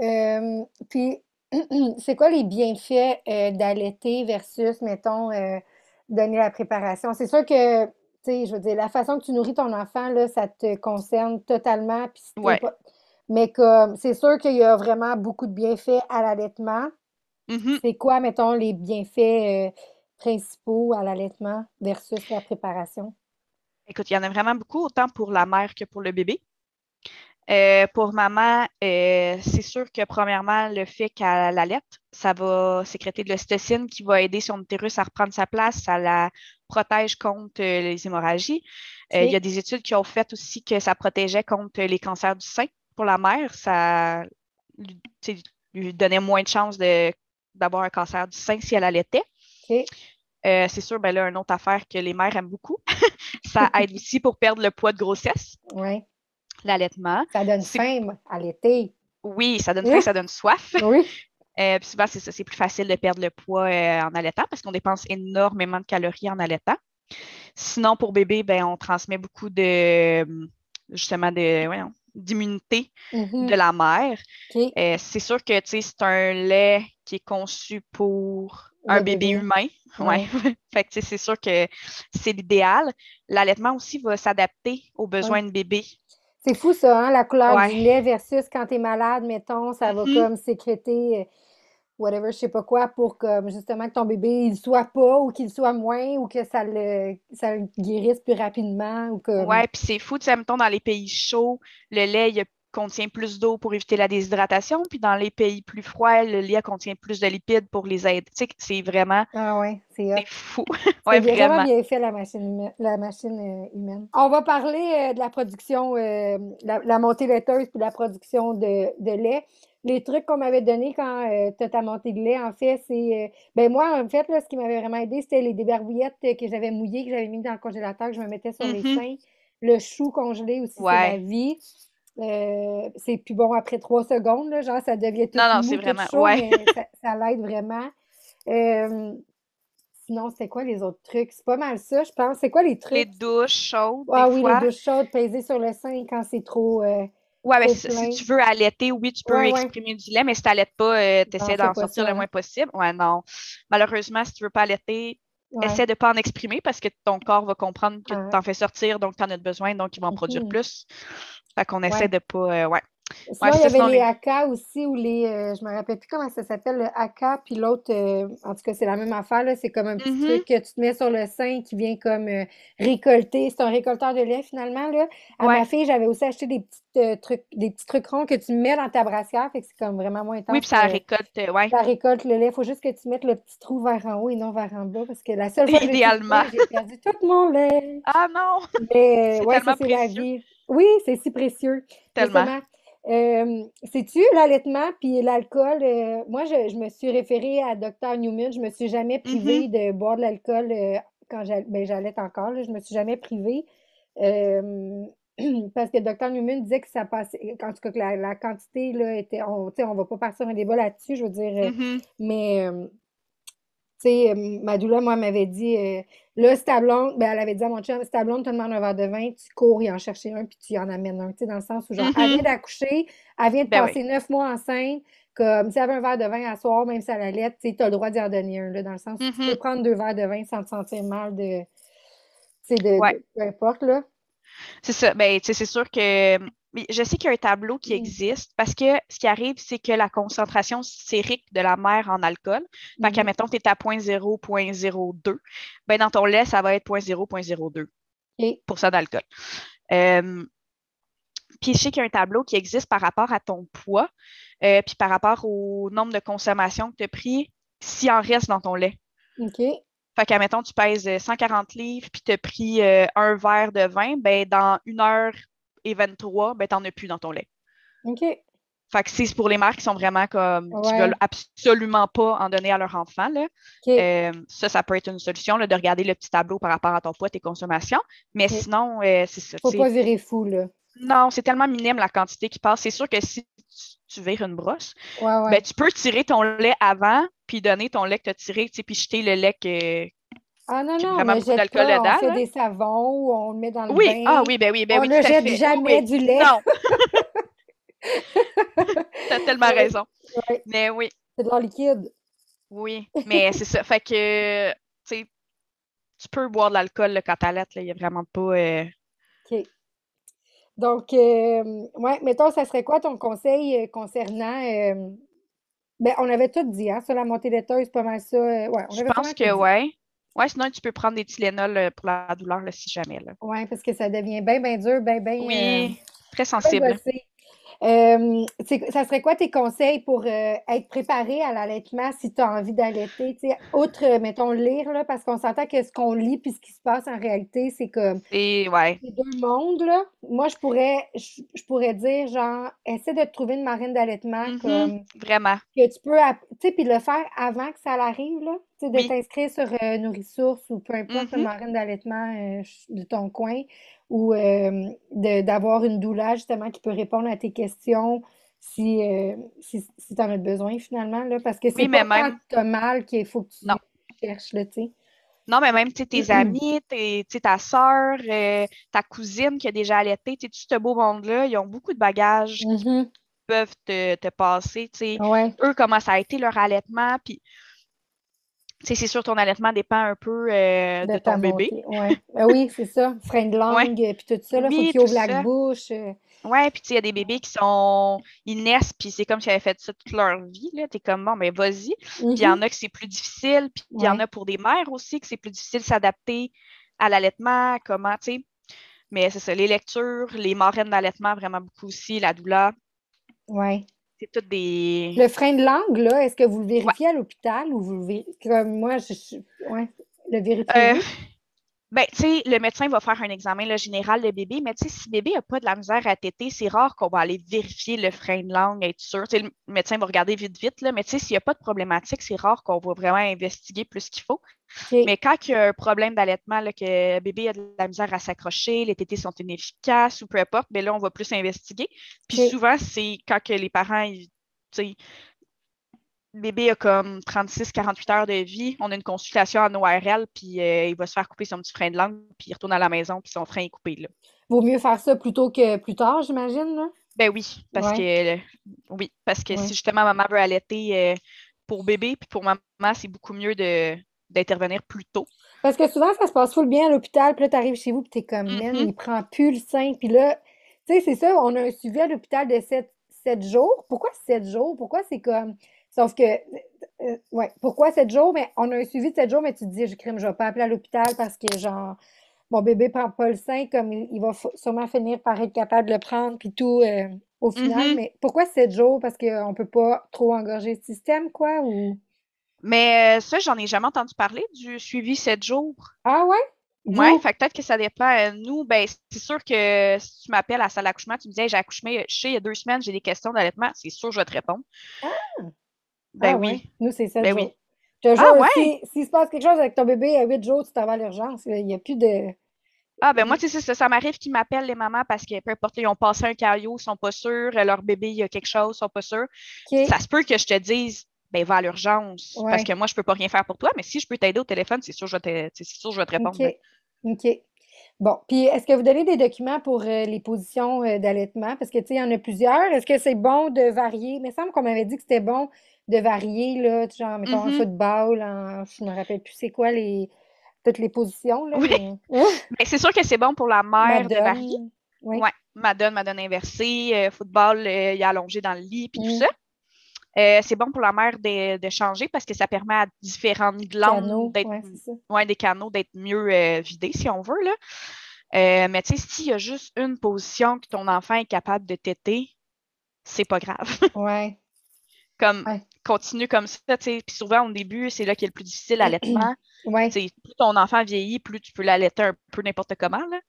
Euh, puis, c'est quoi les bienfaits euh, d'allaiter versus, mettons, donner la préparation? C'est sûr que, tu sais, je veux dire, la façon que tu nourris ton enfant, là, ça te concerne totalement. Puis mais c'est sûr qu'il y a vraiment beaucoup de bienfaits à l'allaitement. Mm-hmm. C'est quoi, mettons, les bienfaits euh, principaux à l'allaitement versus la préparation? Écoute, il y en a vraiment beaucoup, autant pour la mère que pour le bébé. Euh, pour maman, euh, c'est sûr que premièrement, le fait qu'elle allait, ça va sécréter de l'ocytocine qui va aider son utérus à reprendre sa place, ça la protège contre les hémorragies. Il y a des études qui ont fait aussi que ça protégeait contre les cancers du sein pour la mère, ça lui, donnait moins de chances d'avoir un cancer du sein si elle allaitait. Euh, c'est sûr, ben là, une autre affaire que les mères aiment beaucoup, ça aide aussi pour perdre le poids de grossesse. Oui. L'allaitement. Ça donne faim à l'été. Oui, ça donne faim, ça donne soif. Oui. Euh, puis souvent, c'est c'est plus facile de perdre le poids euh, en allaitant parce qu'on dépense énormément de calories en allaitant. Sinon, pour bébé, ben, on transmet beaucoup de justement de, d'immunité mm-hmm. de la mère. Euh, c'est sûr que c'est un lait qui est conçu pour un bébé, humain. Ouais. fait que c'est sûr que c'est l'idéal. L'allaitement aussi va s'adapter aux besoins de bébé. C'est fou ça, hein, la couleur du lait versus quand tu es malade, mettons, ça va mm-hmm. comme sécréter euh, whatever, je sais pas quoi, pour que justement que ton bébé il soit pas ou qu'il soit moins ou que ça le, ça guérisse plus rapidement. Ou que... Ouais, puis c'est fou, tu sais, mettons, dans les pays chauds, le lait, il contient plus d'eau pour éviter la déshydratation, puis dans les pays plus froids, le lait contient plus de lipides pour les aider. Tu sais, c'est vraiment. Ah ouais, c'est fou. ouais, vraiment bien fait la machine, la machine euh, humaine. On va parler euh, de la production, euh, la, montée laiteuse puis la production de, de lait les trucs qu'on m'avait donnés quand euh, tu as ta montée de lait, en fait, c'est. Euh, ben moi, en fait, là, ce qui m'avait vraiment aidé, c'était les débarbouillettes que j'avais mouillées, que j'avais mis dans le congélateur, que je me mettais sur les mm-hmm. seins. Le chou congelé aussi, c'est la vie. Euh, c'est plus bon après trois secondes, là, genre ça devient tout, non, non, c'est vraiment... chaud, mais ça, l'aide vraiment. sinon, c'est quoi les autres trucs? C'est pas mal ça, je pense. C'est quoi les trucs? Les douches chaudes. Ah oui, les douches chaudes, peser sur le sein quand c'est trop. Oui, mais si, tu veux allaiter, oui, tu peux exprimer du lait, mais si tu n'allaites pas, euh, tu essaies d'en sortir le moins possible. Ouais, non. Malheureusement, si tu ne veux pas allaiter, essaie de ne pas en exprimer parce que ton corps va comprendre que tu en fais sortir, donc tu en as besoin, donc il va en produire mm-hmm. plus. Fait qu'on essaie de pas. Euh, ouais. Sinon, il y avait les AK aussi, ou les. Euh, je me rappelle plus comment ça s'appelle, le AK, puis l'autre, euh, en tout cas, c'est la même affaire, là. C'est comme un petit mm-hmm. truc que tu te mets sur le sein qui vient comme euh, récolter. C'est un récolteur de lait, finalement, là. À ma fille, j'avais aussi acheté des petits trucs, des petits trucs ronds que tu mets dans ta brassière, fait que c'est comme vraiment moins intense. Oui, puis ça récolte, ouais. Ça récolte le lait. Il faut juste que tu mettes le petit trou vers en haut et non vers en bas, parce que la seule fois que j'ai perdu tout mon lait. Ah non! Mais ouais, ça, c'est la vie. Oui, c'est si précieux. Tellement. Euh, Sais-tu, l'allaitement puis l'alcool? Euh, moi, je, me suis référée à Dr. Newman. Je me suis jamais privée mm-hmm. de boire de l'alcool euh, quand ben, j'allais encore. Là, je me suis jamais privée. Parce que Dr. Newman disait que ça passait, en tout cas que la, quantité là, était. On ne va pas partir un débat là-dessus, je veux dire. Mm-hmm. Mais tu sais, Madoula, moi, m'avait dit Là, si ta blonde, ben, elle avait dit à mon chum, si ta blonde te demande un verre de vin, tu cours y en chercher un, puis tu y en amènes un, tu sais, dans le sens où, genre, elle mm-hmm. vient d'accoucher, elle vient de ben passer neuf mois enceinte, comme si elle avait un verre de vin à soir, même si elle allait, tu as le droit d'y en donner un, là, dans le sens où tu peux prendre deux verres de vin sans te sentir mal de. Tu sais, de, Ouais. de- peu importe, là. C'est ça. Ben, tu sais, c'est sûr que mais je sais qu'il y a un tableau qui Mm. existe parce que ce qui arrive, c'est que la concentration sérique de la mère en alcool, qu'à Mhm. mettons, tu es à 0.0, 0.02, ben dans ton lait, ça va être 0.0, 0.02 OK. d'alcool. Euh, puis je sais qu'il y a un tableau qui existe par rapport à ton poids, euh, puis par rapport au nombre de consommations que tu as pris, s'il en reste dans ton lait. OK. Fait qu'à mettons, tu pèses euh, 140 livres, puis tu as pris euh, un verre de vin, ben dans 1 heure et 23, ben t'en as plus dans ton lait. OK. Fait que c'est pour les mères qui sont vraiment comme, qui Ouais. veulent absolument pas en donner à leur enfant, là. Euh, ça, ça peut être une solution, là, de regarder le petit tableau par rapport à ton poids, tes consommations. Mais sinon, euh, c'est ça. Faut tu pas virer fou, là. Non, c'est tellement minime la quantité qui passe. C'est sûr que si tu, tu vires une brosse, Ouais, ouais. ben, tu peux tirer ton lait avant, puis donner ton lait que tu as tiré, tu puis jeter le lait que. Ah non, non, vraiment on beaucoup d'alcool dedans, on fait des savons ou on le met dans le Oui, bain. ah oui, ben oui, ben on oui, ne jette fait. Oui, jamais oui. du lait. Non, t'as tellement raison. Mais oui, c'est de l'eau liquide. oui. Mais c'est ça. Fait que, tu sais, tu peux boire de l'alcool là, quand t'allaites, là. Il n'y a vraiment pas. euh, OK. Donc, euh, ouais, mettons, ça serait quoi ton conseil euh, concernant. euh, ben, on avait tout dit, hein, sur la montée laiteuse, pas mal ça. ouais, on Je avait pense que dit. Ouais. Ouais, sinon, tu peux prendre des Tylenol euh, pour la douleur, là, si jamais. Ouais, parce que ça devient bien, bien dur, bien, bien. euh, Oui, très bien sensible. Euh, ça serait quoi tes conseils pour euh, être préparé à l'allaitement si tu as envie d'allaiter? Outre, euh, mettons, lire, là, parce qu'on s'entend que ce qu'on lit puis ce qui se passe en réalité, c'est comme Et ouais. c'est deux mondes, là. Moi, je pourrais, je, je pourrais dire, genre, essaie de te trouver une marraine d'allaitement Mhm, comme Vraiment. que tu peux, tu sais, puis le faire avant que ça arrive, là. De Oui. t'inscrire sur euh, Nourrissource ou peu importe le Mhm. marraine d'allaitement euh, de ton coin ou euh, d'avoir une doula, justement, qui peut répondre à tes questions si, euh, si, si tu en as besoin, finalement, là. Parce que c'est Oui, pas quand tu as mal qu'il faut que tu Non. cherches, tu sais. Non, mais même tes amis, tes, ta soeur, ta cousine qui a déjà allaité, tout ce beau monde-là, ils ont beaucoup de bagages qui Mhm. peuvent te, te passer. tu sais. Ouais. Eux, comment ça a été leur allaitement, puis c'est sûr, ton allaitement dépend un peu euh, De ton bébé. ouais. Ben oui, c'est ça. Frein de Ouais. langue, euh, puis tout ça, là, faut Oui, qu'il ouvre la bouche. euh. Ouais, puis tu sais, il y a des bébés qui sont. Ils naissent, puis c'est comme s'ils avaient fait ça toute leur vie. là. T'es comme, bon, mais vas-y. Puis il y en Mhm. a que c'est plus difficile, puis il y en a pour des mères aussi que c'est plus difficile de s'adapter à l'allaitement, comment, tu sais. Mais c'est ça, les lectures, les marraines d'allaitement, vraiment beaucoup aussi, la douleur, Ouais. C'est toutes des. Le frein de langue, là, est-ce que vous le Ouais. vérifiez à l'hôpital ou vous le vérifiez? Comme moi, je, je- ouais, le Euh, vérifiez-vous? Ben, tu sais, le médecin va faire un examen là, général de bébé, mais tu sais, si le bébé n'a pas de la misère à téter, c'est rare qu'on va aller vérifier le frein de langue, être sûr. Tu sais, le médecin va regarder vite, vite, là, mais tu sais, s'il n'y a pas de problématique, c'est rare qu'on va vraiment investiguer plus qu'il faut. Mais quand il y a un problème d'allaitement, que le bébé a de la misère à s'accrocher, les tétés sont inefficaces ou peu importe, ben là, on va plus investiguer. Puis souvent, c'est quand que les parents, tu sais, bébé a comme 36-48 heures de vie, on a une consultation en ORL, puis euh, il va se faire couper son petit frein de langue, puis il retourne à la maison, puis son frein est coupé, là. Vaut mieux faire ça plutôt que plus tard, j'imagine, là? Ben oui, parce Ouais. que euh, oui, parce que Ouais. si justement maman veut allaiter euh, pour bébé, puis pour maman, c'est beaucoup mieux de d'intervenir plus tôt. Parce que souvent, ça se passe full bien à l'hôpital, puis là, t'arrives chez vous, puis t'es comme, man, Mhm. il prend plus le sein, puis là, tu sais, c'est ça, on a un suivi à l'hôpital de 7, jours. Pourquoi 7 jours? Pourquoi c'est comme... Sauf que, euh, ouais, pourquoi 7 jours? Mais on a un suivi de 7 jours, mais tu te dis, je crime, je vais pas appeler à l'hôpital parce que, genre, mon bébé prend pas le sein, comme il, il va sûrement finir par être capable de le prendre, puis tout, euh, au final. Mhm. Mais pourquoi 7 jours? Parce qu'on peut pas trop engorger le système, quoi, ou... Mais euh, ça, j'en ai jamais entendu parler du suivi 7 jours. Ah ouais? Vous? fait que peut-être que ça dépend. Euh, Nous, ben, c'est sûr que si tu m'appelles à la salle d'accouchement, tu me dis, Hey, j'ai accouché, il y a deux semaines, j'ai des questions d'allaitement, c'est sûr, je vais te répondre. Ben Ah oui. ouais. Nous, c'est 7 Ben jours. oui. Je Ah jure, ouais? si, s'il se passe quelque chose avec ton bébé à 8 jours, tu t'en vas à l'urgence. Il n'y a plus de. Ah, ben moi, tu sais, ça, ça m'arrive qu'ils m'appellent les mamans parce que peu importe, ils ont passé un caillot, ils sont pas sûrs, leur bébé, il y a quelque chose, ils sont pas sûrs. Ça se peut que je te dise, ben, va à l'urgence, Ouais. parce que moi, je peux pas rien faire pour toi, mais si je peux t'aider au téléphone, c'est sûr, je vais te, sûr, je vais te répondre. OK. OK. Bon, puis est-ce que vous donnez des documents pour euh, les positions euh, d'allaitement? Parce que, tu sais, il y en a plusieurs. Est-ce que c'est bon de varier? Il me semble qu'on m'avait dit que c'était bon de varier, là, genre, mettons, en Mhm. football, en, je me rappelle plus c'est quoi les, toutes les positions, là, Oui. mais- Mais c'est sûr que c'est bon pour la mère de varier. oui. Ouais, Madone, Madone inversée, euh, football, il est allongé dans le lit, puis tout Mm. ça. Euh, c'est bon pour la mère de, de changer parce que ça permet à différentes glandes d'être ouais, ouais, des canaux d'être mieux euh, vidés, si on veut. Là. Euh, mais tu sais, s'il y a juste une position que ton enfant est capable de téter, c'est pas grave. Ouais, comme Ouais. continue comme ça, tu sais. Puis souvent au début, c'est là qu'il y a le plus difficile l'allaitement. ouais, plus ton enfant vieillit, plus tu peux l'allaiter un peu n'importe comment. Là.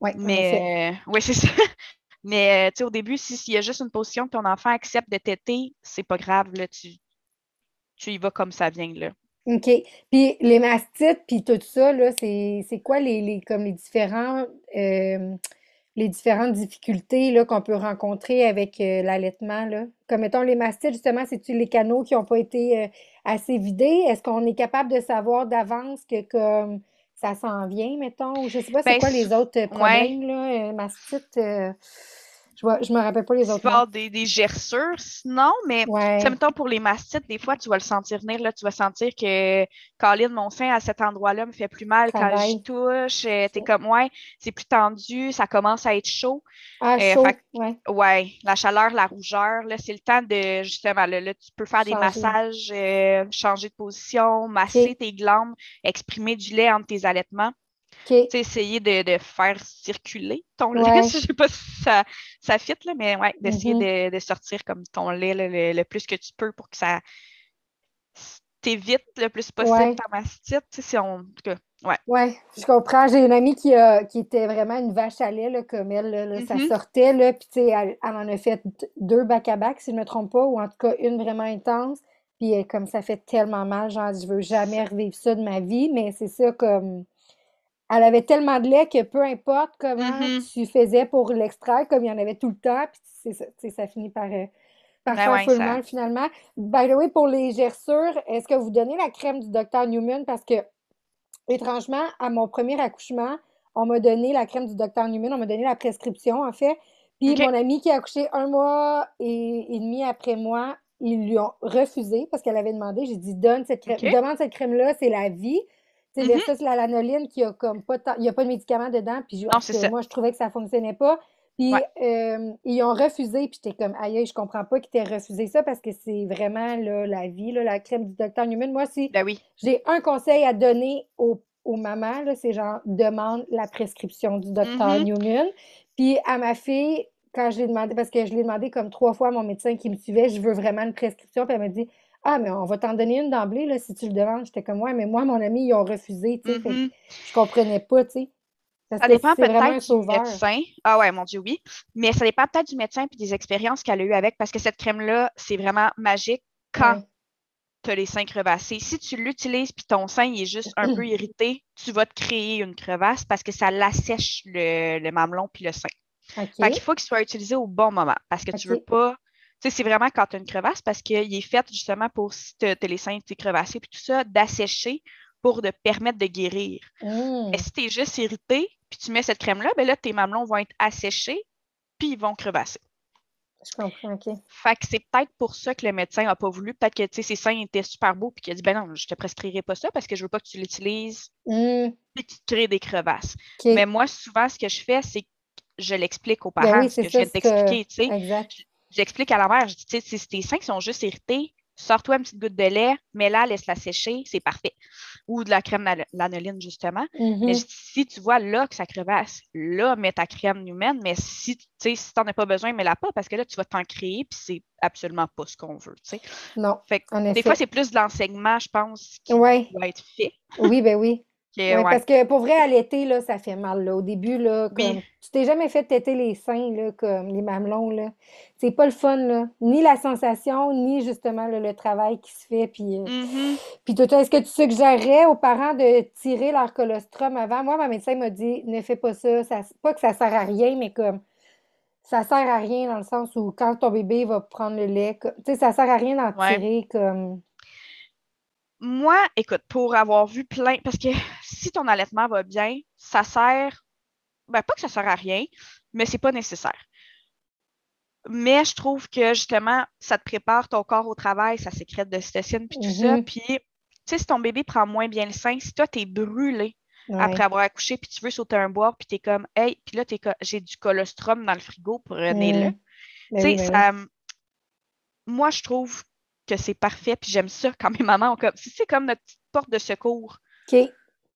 ouais. Mais oui, c'est ça. Mais euh, au début, si- s'il y a juste une position que ton enfant accepte de téter, c'est pas grave, là, tu, tu y vas comme ça vient, là. OK. Puis les mastites, puis tout ça, c'est quoi les, les, comme les différents euh, les différentes difficultés qu'on peut rencontrer avec euh, l'allaitement? Comme mettons les mastites, justement, c'est-tu les canaux qui n'ont pas été assez vidés? Est-ce qu'on est capable de savoir d'avance que comme ça s'en vient, mettons? Ou je sais pas c'est Ben, quoi les autres euh, ouais. problèmes, là, euh, mastites? euh, je vois, je me rappelle pas les Tu autres vas noms. avoir des, des gerçures, sinon, mais Ouais. tu mettons, pour les mastites, des fois, tu vas le sentir venir, là, tu vas sentir que Colin, mon sein, à cet endroit-là, me fait plus mal quand j'y touche. euh, T'es comme, ouais, c'est plus tendu, ça commence à être chaud. Ah, Euh, chaud, fait ouais. Ouais, la chaleur, la rougeur, là, c'est le temps de, justement, là, là, tu peux faire des massages, euh, changer de position, masser tes glandes, exprimer du lait entre tes allaitements. OK. Tu sais, essayer de, de faire circuler ton lait. Ouais. Je sais pas si ça, ça fit, là, mais ouais, d'essayer Mhm. de, de sortir comme ton lait là, le, le plus que tu peux pour que ça t'évite le plus possible Ouais. ta mastite. Si on, en tout cas, ouais. Ouais, je comprends. J'ai une amie qui, a, qui était vraiment une vache à lait, là, comme elle. Là, Ça Mhm. sortait, là, puis elle, elle en a fait deux back-à-back, si je ne me trompe pas, ou en tout cas une vraiment intense. Puis comme ça fait tellement mal, genre, je veux jamais revivre ça de ma vie, mais c'est ça, comme. Elle avait tellement de lait que peu importe comment Mhm. tu faisais pour l'extraire, comme il y en avait tout le temps, puis ça, tu sais, ça finit par, euh, par Ben faire ouais, finalement. By the way, pour les gerçures, est-ce que vous donnez la crème du docteur Newman? Parce que Étrangement, à mon premier accouchement, on m'a donné la crème du docteur Newman, on m'a donné la prescription, en fait. Puis mon amie qui a accouché un mois et, et demi après moi, ils lui ont refusé parce qu'elle avait demandé. J'ai dit, donne cette crème, demande cette crème-là, c'est la vie. Mhm. versus la lanoline qui a comme pas il n'y a pas de médicaments dedans. Puis moi, je trouvais que ça fonctionnait pas. Puis Ouais. euh, ils ont refusé, puis j'étais comme, aïe, je comprends pas qu'ils t'aient refusé ça parce que c'est vraiment là, la vie, là, la crème du docteur Newman. Moi, si Ben oui. j'ai un conseil à donner aux, aux mamans, c'est genre, demande la prescription du docteur Mhm. Newman. Puis à ma fille, quand je l'ai demandé, parce que je l'ai demandé comme trois fois à mon médecin qui me suivait, je veux vraiment une prescription, puis elle m'a dit, ah, mais on va t'en donner une d'emblée, là, si tu le demandes. J'étais comme, ouais, mais moi, mon ami, ils ont refusé, tu sais, Mhm. je comprenais pas, tu sais. Ça dépend peut-être du médecin. Ah ouais, mon Dieu, oui. Mais ça dépend peut-être du médecin et des expériences qu'elle a eues avec, parce que cette crème-là, c'est vraiment magique quand Ouais. tu as les seins crevassés. Si tu l'utilises puis ton sein il est juste un peu irrité, tu vas te créer une crevasse parce que ça l'assèche le, le mamelon puis le sein. OK. Fait qu'il faut qu'il soit utilisé au bon moment parce que tu veux pas. Tu sais, c'est vraiment quand tu as une crevasse parce qu'il est fait justement pour, si tu as les seins t'es crevassés puis tout ça, d'assécher pour te permettre de guérir. Hum, Mais si tu es juste irrité puis tu mets cette crème-là, ben là, tes mamelons vont être asséchés puis ils vont crevasser. je comprends, OK. Fait que c'est peut-être pour ça que le médecin n'a pas voulu. Peut-être que tu sais, ses seins étaient super beaux puis qu'il a dit ben non, je te prescrirai pas ça parce que je veux pas que tu l'utilises Hum, puis qu'il te crée des crevasses. Mais moi, souvent, ce que je fais, c'est que je l'explique aux Ben parents, oui, ce que je viens de que- t'expliquer, tu sais. Exact. J'explique à la mère, je dis, tu sais, si tes seins sont juste irrités, sors-toi une petite goutte de lait, mets-la, laisse-la sécher, c'est parfait. Ou de la crème lano- lanoline, justement. Mhm. Mais je dis, si tu vois là que ça crevasse, là, mets ta crème humaine, mais si tu sais, si t'en as pas besoin, mets-la pas, parce que là, tu vas t'en créer, puis c'est absolument pas ce qu'on veut, tu sais. Non, Fait que en des fois, c'est plus de l'enseignement, je pense, qui Ouais. doit être fait. Oui, ben oui. Ouais. parce que pour vrai, à l'été, là, ça fait mal. Là. Au début, là, Oui. comme tu t'es jamais fait têter les seins, là, comme les mamelons, là. C'est pas le fun, là. Ni la sensation, ni justement là, le travail qui se fait. Puis, euh, Mhm. puis ça, est-ce que tu suggérerais aux parents de tirer leur colostrum avant? Moi, ma médecin m'a dit, ne fais pas ça. ça. Pas que ça sert à rien, mais comme ça sert à rien dans le sens où quand ton bébé va prendre le lait, comme- tu sais, ça sert à rien d'en Ouais. tirer comme. Moi, écoute, pour avoir vu plein, parce que si ton allaitement va bien, ça sert ben, pas que ça sert à rien, mais c'est pas nécessaire. Mais je trouve que justement, ça te prépare ton corps au travail, ça sécrète de cétocine puis tout ça. Mhm. Puis, tu sais, si ton bébé prend moins bien le sein, si toi, t'es brûlé Ouais. après avoir accouché, puis tu veux sauter un boire, puis t'es comme, hey, puis là, j'ai du colostrum dans le frigo, prenez-le. Ben Tu sais, oui, ben oui. ça. Moi, je trouve que c'est parfait, puis j'aime ça quand mes mamans ont comme. Si c'est comme notre petite porte de secours, OK.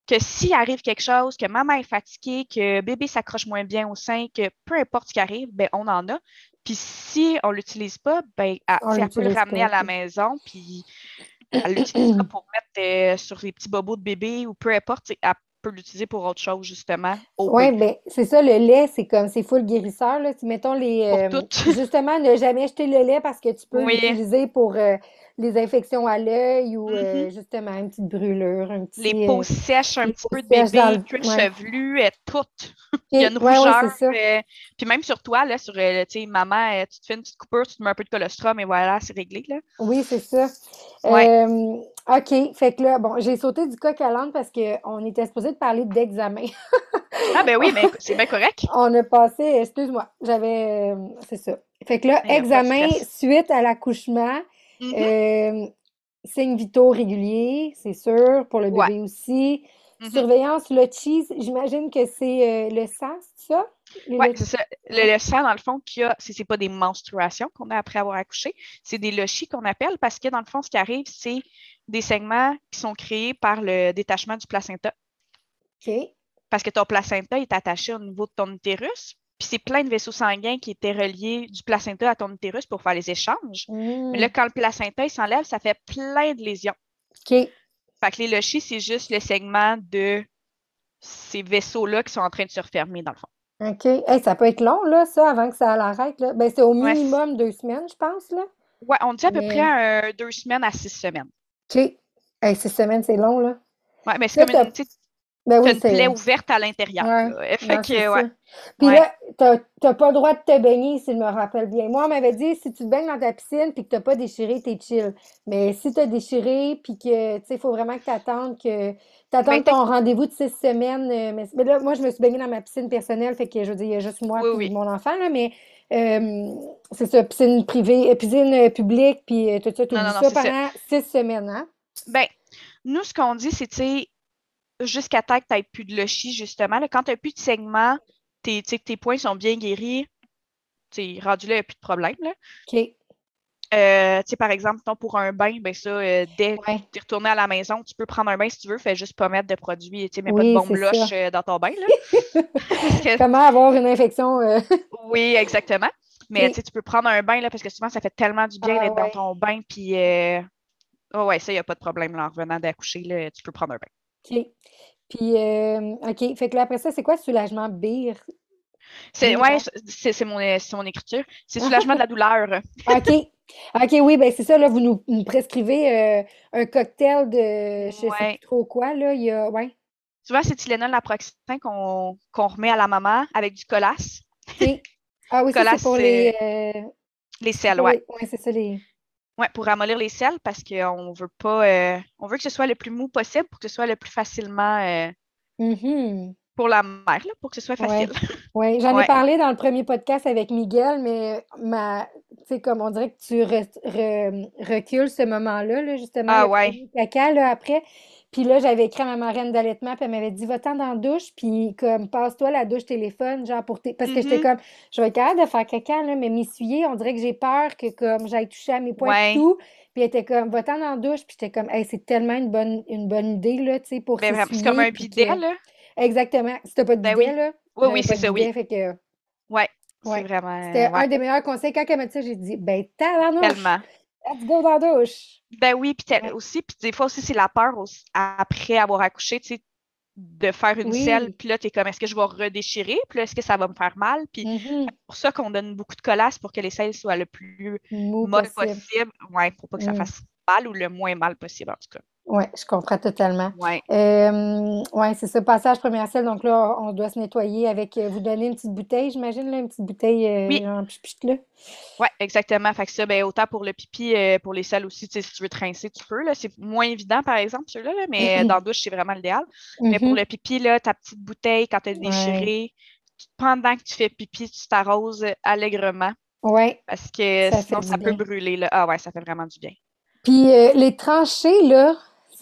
que s'il arrive quelque chose, que maman est fatiguée, que bébé s'accroche moins bien au sein, que peu importe ce qui arrive, ben on en a. Puis si on l'utilise pas, ben sais, elle peut le ramener pas, à la maison, puis elle l'utilisera pour mettre euh, sur les petits bobos de bébé ou peu importe, elle peut l'utiliser pour autre chose, justement, Oui, B. ben c'est ça, le lait, c'est comme, c'est full guérisseur, là. Si, mettons les, Pour euh, justement, ne jamais jeter le lait parce que tu peux Oui. l'utiliser pour euh, les infections à l'œil ou euh, Mhm. justement une petite brûlure, un petit... Les peaux sèches, un petit peu de bébé, le- cuir ouais. chevelu, euh, tout. Il y a une ouais, rougeur. puis même sur toi, là, sur, tu sais, maman, tu te fais une petite coupure, tu te mets un peu de colostrum et voilà, c'est réglé, là. Oui, c'est ça. OK, fait que là, bon, j'ai sauté du coq à l'âne parce qu'on était supposé de parler d'examen. Ah ben oui, mais c'est bien correct. On a passé, excuse-moi, j'avais, euh, c'est ça. Fait que là, examen suite à l'accouchement, Mhm. euh, signes vitaux réguliers, c'est sûr, pour le Ouais. bébé aussi. Mhm. Surveillance, le cheese, j'imagine que c'est euh, le sang, c'est ça? Le- c'est ça. Le, le sang, dans le fond, qu'il y a, c'est pas des menstruations qu'on a après avoir accouché, c'est des lochis qu'on appelle parce que, dans le fond, ce qui arrive, c'est des segments qui sont créés par le détachement du placenta. OK. Parce que ton placenta est attaché au niveau de ton utérus, puis c'est plein de vaisseaux sanguins qui étaient reliés du placenta à ton utérus pour faire les échanges. Mais là, quand le placenta s'enlève, ça fait plein de lésions. OK. Fait que les lochis, c'est juste le segment de ces vaisseaux-là qui sont en train de se refermer, dans le fond. OK. Hey, ça peut être long, là, ça, avant que ça l'arrête, là. Ben, c'est au Ouais, minimum deux semaines, je pense, là. Ouais, on dit à peu Mais- près euh, deux semaines à six semaines. OK. Hey, six semaines, c'est long, là. Ouais, mais c'est Là, comme une, tu sais, Ben oui, plaie ouverte à l'intérieur. Ouais. Fait non, que, c'est ouais. Puis Ouais. là, t'as t'as pas le droit de te baigner, si je me rappelle bien. Moi, on m'avait dit, si tu te baignes dans ta piscine puis que t'as pas déchiré, t'es chill. Mais si t'as déchiré puis que, tu sais, il faut vraiment que t'attendes que... T'attendes Ben, ton rendez-vous de six semaines. euh, mais, mais là, moi, je me suis baignée dans ma piscine personnelle, fait que, je veux dire, il y a juste moi Oui, oui. mon enfant, là, mais euh, c'est ça, piscine privée, euh, piscine publique, puis tout ça, Non, non, non, ça pendant six semaines, hein? Ben, nous, ce qu'on dit, c'est, tu sais, jusqu'à temps que tu n'aies plus de lochis, justement. là, quand tu n'as plus de segments, tes, tes points sont bien guéris, tu rendu là, il n'y a plus de problème. Là. OK. Euh, tu sais, par exemple, pour un bain, ben ça, euh, dès que Ouais. tu es retourné à la maison, tu peux prendre un bain si tu veux, fais juste pas mettre de produits, tu sais, mets pas de bombe loche euh, dans ton bain. Là. Que- Comment avoir une infection? oui, exactement. Mais tu peux prendre un bain, là, parce que souvent, ça fait tellement du bien Ah, d'être dans ton bain, puis oh, ouais, ça, il n'y a pas de problème, là, en revenant d'accoucher, tu peux prendre un bain. OK. Puis, OK. Fait que là, après ça, c'est quoi soulagement bire? C'est Oui, ouais, hein? c'est mon, c'est mon écriture. C'est soulagement de la douleur. OK. OK, oui, ben c'est ça, là, vous nous, nous prescrivez euh, un cocktail de je sais Ouais. plus trop quoi, là. Il y a, ouais. Souvent, c'est Tylenol, naproxen qu'on qu'on remet à la maman avec du colasse. Ah oui, c'est pour les. euh, Les c'est selles, ouais. les- ouais, c'est ça, les. Ouais, pour ramollir les selles parce qu'on veut pas. euh, on veut que ce soit le plus mou possible pour que ce soit le plus facilement euh, Mhm. pour la mère, là, pour que ce soit Ouais. facile. Oui, j'en ai Ouais. parlé dans le premier podcast avec Miguel, mais ma, comme on dirait que tu re- re- recules ce moment-là, là, justement, Ah ouais. premier caca, là, après. Puis là, j'avais écrit à ma marraine d'allaitement, puis elle m'avait dit, va-t'en dans la douche, puis comme, passe-toi la douche téléphone, genre, pour. Parce que j'étais Mhm. comme, je vais être capable de faire caca, là, mais m'essuyer, on dirait que j'ai peur que, comme, j'aille toucher à mes points Ouais. et tout. Puis elle était comme, va-t'en dans la douche, puis j'étais comme, hey, c'est tellement une bonne, une bonne idée, là, tu sais, pour Ben, vraiment, c'est comme un bidet, que- là. Exactement. Si t'as pas de Ben bidet, oui. là, Oui, oui, c'est ça, bidet, oui. fait que... Ouais. Ouais. C'est vraiment. C'était ouais, un des meilleurs conseils. Quand elle m'a dit ça, j'ai dit, ben, tabarnouche, tellement. let's go dans la douche. Ben oui, puis Ouais. aussi, puis des fois aussi, c'est la peur aussi, après avoir accouché, tu sais, de faire une selle, puis là, t'es comme, est-ce que je vais redéchirer, puis là, est-ce que ça va me faire mal? Puis Mhm. c'est pour ça qu'on donne beaucoup de collasse pour que les selles soient le plus Mou possible. possible. Ouais, pour pas que ça Mm. fasse mal ou le moins mal possible, en tout cas. Ouais, je comprends totalement. Ouais. Euh, ouais, c'est ça, passage première selle. Donc là, on doit se nettoyer avec, euh, vous donner une petite bouteille, j'imagine, là, une petite bouteille euh, Oui. en pchit là. Ouais, exactement. Fait que ça, ben, autant pour le pipi, euh, pour les selles aussi, tu sais, si tu veux te rincer, tu peux. Là. C'est moins évident, par exemple, ceux-là, là, mais dans la douche, c'est vraiment l'idéal. Mais pour Mhm. le pipi, là, ta petite bouteille, quand tu as Ouais. déchiré, pendant que tu fais pipi, tu t'arroses allègrement. Oui. Parce que sinon, ça peut brûler. Là. Ah ouais, ça fait vraiment du bien. Puis les tranchées, là,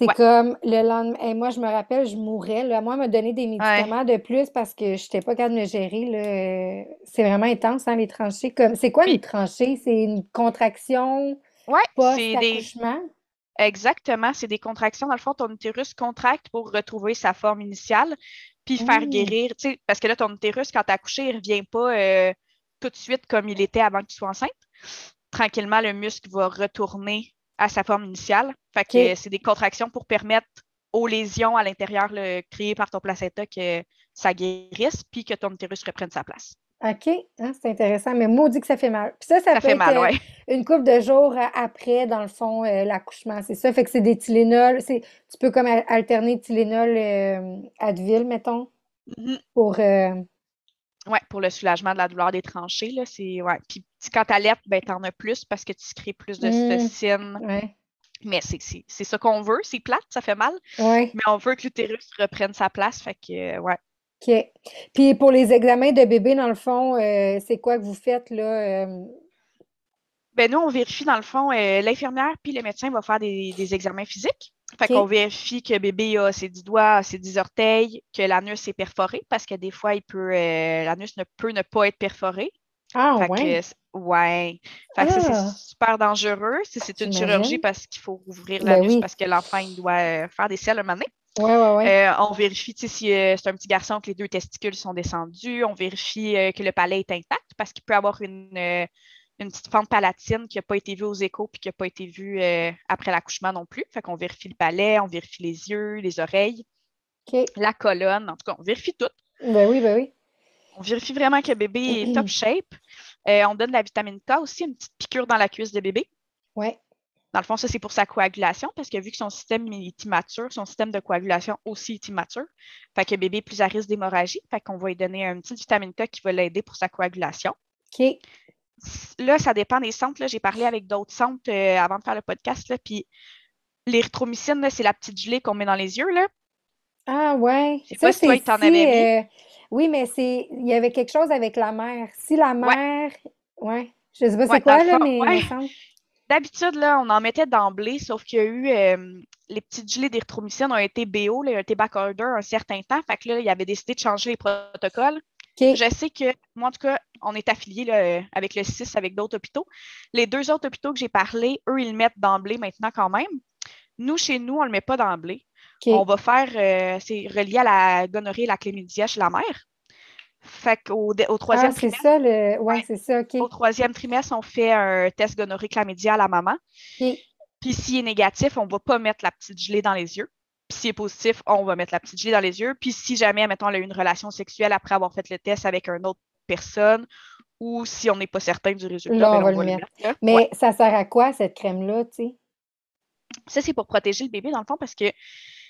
c'est comme le lendemain. Et moi, je me rappelle, je mourais. Là. Moi, me donner des médicaments de plus parce que je n'étais pas capable de me gérer. C'est vraiment intense, hein, les tranchées. Comme... C'est quoi une tranchée? C'est une contraction ouais, post-accouchement? Exactement, c'est des contractions. Dans le fond, ton utérus contracte pour retrouver sa forme initiale, puis faire mmh. guérir. Parce que là, ton utérus, quand tu as accouché, il ne revient pas euh, tout de suite comme il était avant que tu sois enceinte. Tranquillement, le muscle va retourner à sa forme initiale. Fait que c'est des contractions pour permettre aux lésions à l'intérieur créées par ton placenta que ça guérisse puis que ton utérus reprenne sa place. OK, hein, c'est intéressant, mais maudit que ça fait mal. Puis ça, ça, fait mal, euh, une couple de jours après, dans le fond, euh, l'accouchement. C'est ça, fait que c'est des Tylenol. Tu peux comme alterner Tylenol euh, Advil, mettons, mm-hmm. pour... Oui, pour le soulagement de la douleur des tranchées. Là, c'est, ouais. Puis quand tu allaites, ben, tu en as plus parce que tu crées plus de mmh, Mais c'est, ça qu'on veut. C'est plate, ça fait mal. Mais on veut que l'utérus reprenne sa place. Fait que, ouais. OK. Puis pour les examens de bébé, dans le fond, euh, c'est quoi que vous faites là? Euh? Ben nous, on vérifie dans le fond, euh, l'infirmière puis le médecin va faire des, des examens physiques. Fait qu'on vérifie que bébé a ses 10 doigts, ses 10 orteils, que l'anus est perforé, parce que des fois, il peut euh, l'anus ne peut ne pas être perforé. Ah ouais. ouais. Fait que ça, c'est ah! super dangereux. C'est une chirurgie parce qu'il faut ouvrir ben l'anus parce que l'enfant, il doit euh, faire des selles un moment donné. Ouais, ouais, ouais. Euh, on vérifie si c'est un petit garçon que les deux testicules sont descendus. On vérifie que le palais est intact parce qu'il peut avoir une, une petite fente palatine qui n'a pas été vue aux échos puis qui n'a pas été vue euh, après l'accouchement non plus. Fait qu'on vérifie le palais, on vérifie les yeux, les oreilles, la colonne. En tout cas, on vérifie tout. Ben oui, ben oui. On vérifie vraiment que le bébé est top shape. Euh, on donne de la vitamine K aussi, une petite piqûre dans la cuisse de bébé. Oui. Dans le fond, ça, c'est pour sa coagulation, parce que vu que son système est immature, son système de coagulation aussi est immature. Fait que le bébé est plus à risque d'hémorragie. Fait qu'on va lui donner une petite vitamine K qui va l'aider pour sa coagulation. OK là, ça dépend des centres. J'ai parlé avec d'autres centres euh, avant de faire le podcast. Là, puis l'érythromycine, c'est la petite gelée qu'on met dans les yeux. Là. Ah ouais. Je sais pas si toi, tu en avais mis. Euh, oui, mais c'est il y avait quelque chose avec la mère. Si la mère. Ouais. Je sais pas c'est quoi, là, mais D'habitude, là, on en mettait d'emblée, sauf qu'il y a eu euh, les petites gelées d'érythromycine ont été BO, là, ont été order un certain temps. Fait que là, il avait décidé de changer les protocoles. Je sais que, moi, en tout cas, on est affilié avec le 6 avec d'autres hôpitaux. Les deux autres hôpitaux que j'ai parlé, eux, ils le mettent d'emblée maintenant quand même. Nous, chez nous, on ne le met pas d'emblée. On va faire, euh, c'est relié à la gonorrhée et la chlamydia chez la mère. Fait qu'au au troisième ah, c'est ça, le... ouais, c'est ça, OK. Au troisième trimestre, on fait un test gonorrhée chlamydia à la maman. Puis s'il est négatif, on ne va pas mettre la petite gelée dans les yeux. Puis s'il est positif, on va mettre la petite gelée dans les yeux. Puis si jamais, mettons, elle a eu une relation sexuelle après avoir fait le test avec une autre personne, ou si on n'est pas certain du résultat, ben, on, va le mettre. Mais ça sert à quoi, cette crème-là, tu sais? Ça, c'est pour protéger le bébé, dans le fond, parce que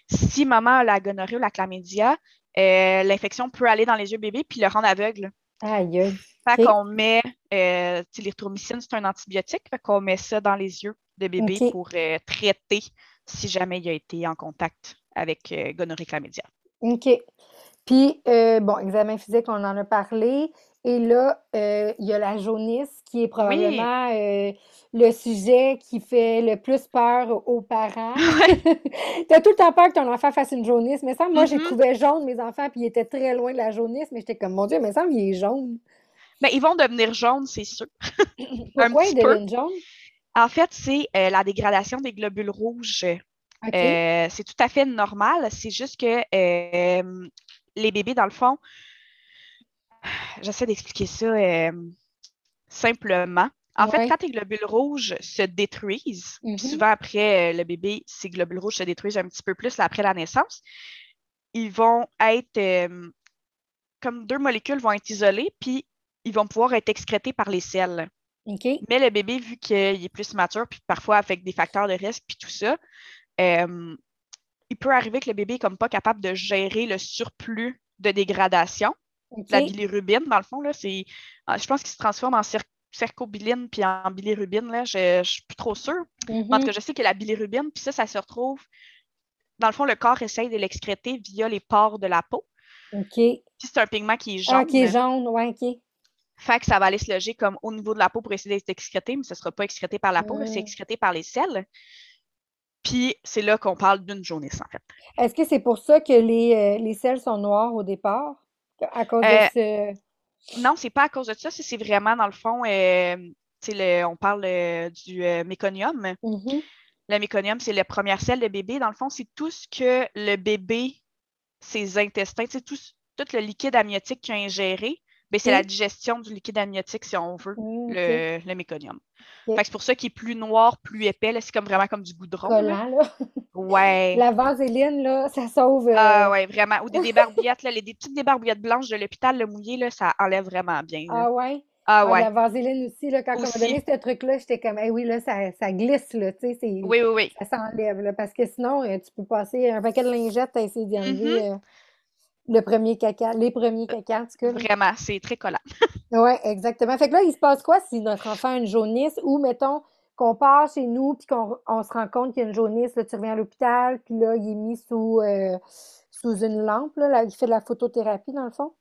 si maman a la gonorrhée ou la chlamydia, euh, l'infection peut aller dans les yeux bébé puis le rendre aveugle. Aïe. Fait qu'on met, euh, c'est un antibiotique, fait qu'on met ça dans les yeux de bébé pour euh, traiter si jamais il a été en contact avec euh, gonorrhée chlamydia. OK. Puis, euh, bon, examen physique, on en a parlé. Et là, euh, il y a la jaunisse qui est probablement le sujet qui fait le plus peur aux parents. tu as tout le temps peur que ton enfant fasse une jaunisse. Mais ça, moi, j'ai mm-hmm. trouvé jaune mes enfants, puis ils étaient très loin de la jaunisse. Mais j'étais comme, mon Dieu, mais ça, il est jaune. Mais ben, ils vont devenir jaunes, c'est sûr. Pourquoi ils deviennent jaunes? En fait, c'est euh, la dégradation des globules rouges. Euh, c'est tout à fait normal. C'est juste que euh, les bébés, dans le fond, j'essaie d'expliquer ça simplement. En fait, quand tes globules rouges se détruisent, mm-hmm. souvent après le bébé, ces globules rouges se détruisent un petit peu plus après la naissance, ils vont être comme deux molécules vont être isolées, puis ils vont pouvoir être excrétés par les selles. Mais le bébé, vu qu'il est plus mature, puis parfois avec des facteurs de risque, puis tout ça, euh, il peut arriver que le bébé n'est comme pas capable de gérer le surplus de dégradation. La bilirubine, dans le fond, là, c'est, ah, je pense qu'il se transforme en cercobiline puis en bilirubine. Là, je ne suis plus trop sûre. En tout mm-hmm. cas, je sais que la bilirubine, puis ça, ça se retrouve. Dans le fond, le corps essaye de l'excréter via les pores de la peau. OK. Puis c'est un pigment qui est jaune. Ah, qui est jaune, ouais, OK. Fait que ça va aller se loger comme au niveau de la peau pour essayer d'être excrété, mais ce ne sera pas excrété par la peau, c'est excrété par les selles. Puis c'est là qu'on parle d'une jaunisse, en fait. Est-ce que c'est pour ça que les, euh, les selles sont noires au départ? À cause de euh, ce. Non, c'est pas à cause de ça. C'est vraiment, dans le fond, euh, le, on parle du méconium. Mm-hmm. Le méconium, c'est la première celle de bébé. Dans le fond, c'est tout ce que le bébé, ses intestins, tout, tout le liquide amniotique qu'il a ingéré, ben, c'est la digestion du liquide amniotique, si on veut, le, le, méconium. C'est pour ça qu'il est plus noir, plus épais. C'est comme vraiment comme du goudron. Collant, là. Ouais. La vaseline, là, ça sauve. Euh, ah, ouais, vraiment. Ou des débarbouillettes, là, les, des petites débarbouillettes blanches de l'hôpital, le mouillé, là, ça enlève vraiment bien. Ah, ouais? Ah, ouais. la vaseline aussi, là, quand on m'a donné ce truc-là, j'étais comme, eh oui, là, ça, ça glisse, là, tu sais. Oui, oui, oui. Ça s'enlève, là, parce que sinon, euh, tu peux passer un paquet de lingettes, à essayer d'y enlever. Euh, le premier caca, les premiers caca, en tout cas. Vraiment, c'est très collant. oui, exactement. Fait que là, il se passe quoi si notre enfant a une jaunisse ou, mettons, qu'on part chez nous puis qu'on se rend compte qu'il y a une jaunisse, là, tu reviens à l'hôpital, puis là, il est mis sous, euh, sous une lampe, là, il fait de la photothérapie, dans le fond?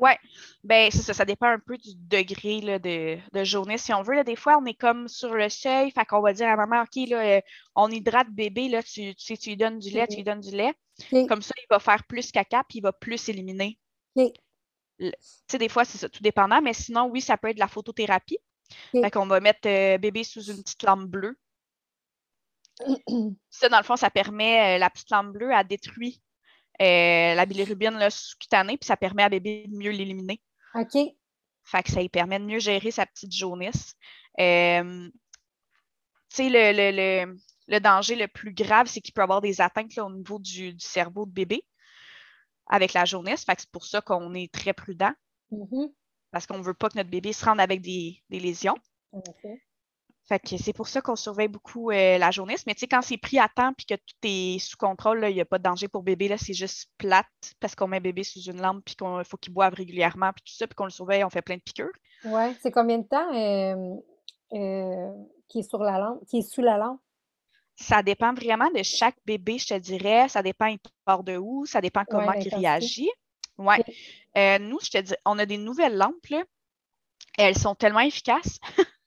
Oui, ben c'est ça, ça dépend un peu du degré là, de, de jaunisse, si on veut. Là, des fois, on est comme sur le seuil, fait qu'on va dire à maman, OK, là, euh, on hydrate bébé, là, tu, tu, tu lui donnes du lait, tu lui donnes du lait. Comme ça, il va faire plus caca, puis il va plus éliminer. Tu sais, des fois, c'est ça, tout dépendant, mais sinon, oui, ça peut être de la photothérapie. Fait qu'on va mettre euh, bébé sous une petite lampe bleue. ça, dans le fond, ça permet, euh, la petite lampe bleue, à détruire euh, la bilirubine sous-cutanée, puis ça permet à bébé de mieux l'éliminer. OK. Fait que ça lui permet de mieux gérer sa petite jaunisse. tu sais, le, le, le danger le plus grave, c'est qu'il peut avoir des atteintes au niveau du, cerveau de bébé avec la jaunisse. c'est pour ça qu'on est très prudent. Mm-hmm. Parce qu'on ne veut pas que notre bébé se rende avec des, lésions. C'est pour ça qu'on surveille beaucoup euh, la jaunisse. Mais tu sais, quand c'est pris à temps et que tout est sous contrôle, il n'y a pas de danger pour bébé. c'est juste plate parce qu'on met bébé sous une lampe puis qu'il faut qu'il boive régulièrement puis tout ça, puis qu'on le surveille, on fait plein de piqûres. Oui, c'est combien de temps euh, euh, qui est sur la lampe, qui est sous la lampe? ça dépend vraiment de chaque bébé, je te dirais. Ça dépend, il part de où, ça dépend comment il réagit. Oui. Nous, je te dis, on a des nouvelles lampes, là. Elles sont tellement efficaces.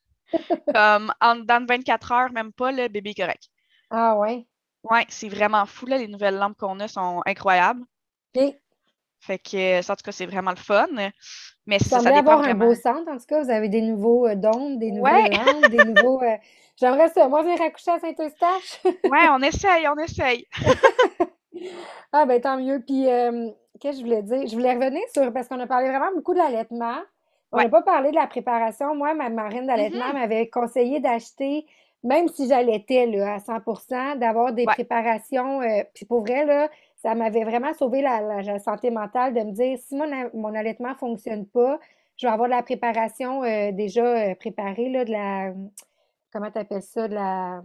Comme en dans 24 heures, même pas, le bébé est correct. Ah ouais? Oui, c'est vraiment fou, là. Les nouvelles lampes qu'on a sont incroyables. OK. Fait que, en tout cas, c'est vraiment le fun. Mais ça, ça dépend avoir un beau centre, en tout cas. Vous avez des nouveaux euh, dons, des nouvelles lampes, des nouveaux... Euh, J'aimerais ça. Moi, venir accoucher à Saint-Eustache. oui, on essaye, on essaye. ah, ben tant mieux. Puis, euh, qu'est-ce que je voulais dire? Je voulais revenir sur, parce qu'on a parlé vraiment beaucoup de l'allaitement. On n'a pas parlé de la préparation. Moi, ma marine d'allaitement mm-hmm. m'avait conseillé d'acheter, même si j'allaitais à 100% d'avoir des préparations. Euh, puis pour vrai, là, ça m'avait vraiment sauvé la, santé mentale de me dire si mon, mon allaitement ne fonctionne pas, je vais avoir de la préparation euh, déjà préparée, là, de la comment tu appelles ça, de la,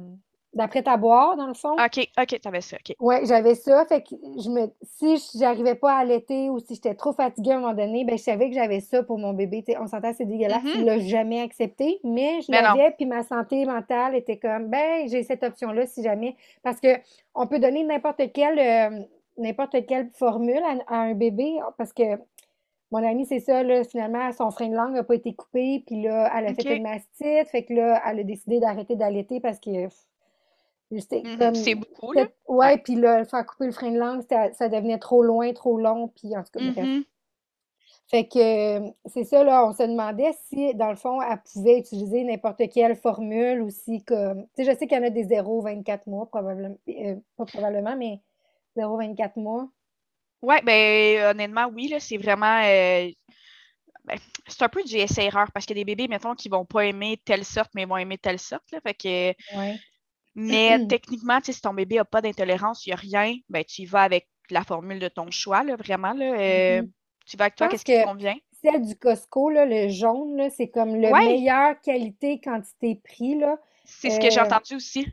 d'après ta boire, dans le fond? OK, OK, avais ça, OK. Oui, j'avais ça. Fait que je me, si j'arrivais pas à allaiter ou si j'étais trop fatiguée à un moment donné, ben, je savais que j'avais ça pour mon bébé. on s'entend, c'est dégueulasse. Mm-hmm. Il l'a jamais accepté, mais je ben l'avais, puis ma santé mentale était comme, ben, j'ai cette option-là si jamais. Parce que on peut donner n'importe quelle, euh, n'importe quelle formule à, un bébé, parce que mon amie, c'est ça, là, finalement, son frein de langue n'a pas été coupé, puis là, elle a fait une mastite, fait que là, elle a décidé d'arrêter d'allaiter parce que mm-hmm. C'est beaucoup, là. Ouais, puis là, faire couper le frein de langue, ça devenait trop loin, trop long, puis en tout cas, bref. Mm-hmm. Fait que c'est ça, là, on se demandait si, dans le fond, elle pouvait utiliser n'importe quelle formule ou si, comme. Tu sais, je sais qu'il y en a des 0-24 mois, probablement. Euh, pas probablement, mais 0-24 mois. Oui, ben honnêtement, oui, là, c'est vraiment. Euh, ben, c'est un peu du essai-erreur parce qu'il y a des bébés, mettons, qui vont pas aimer telle sorte, mais vont aimer telle sorte. Là, fait que, Mais techniquement, si ton bébé n'a pas d'intolérance, il n'y a rien, ben, tu y vas avec la formule de ton choix, là, vraiment. Là, euh. Tu vas avec toi, qu'est-ce qui te convient? Celle du Costco, là, le jaune, c'est comme le meilleure qualité quantité prix. C'est ce que j'ai euh, entendu aussi.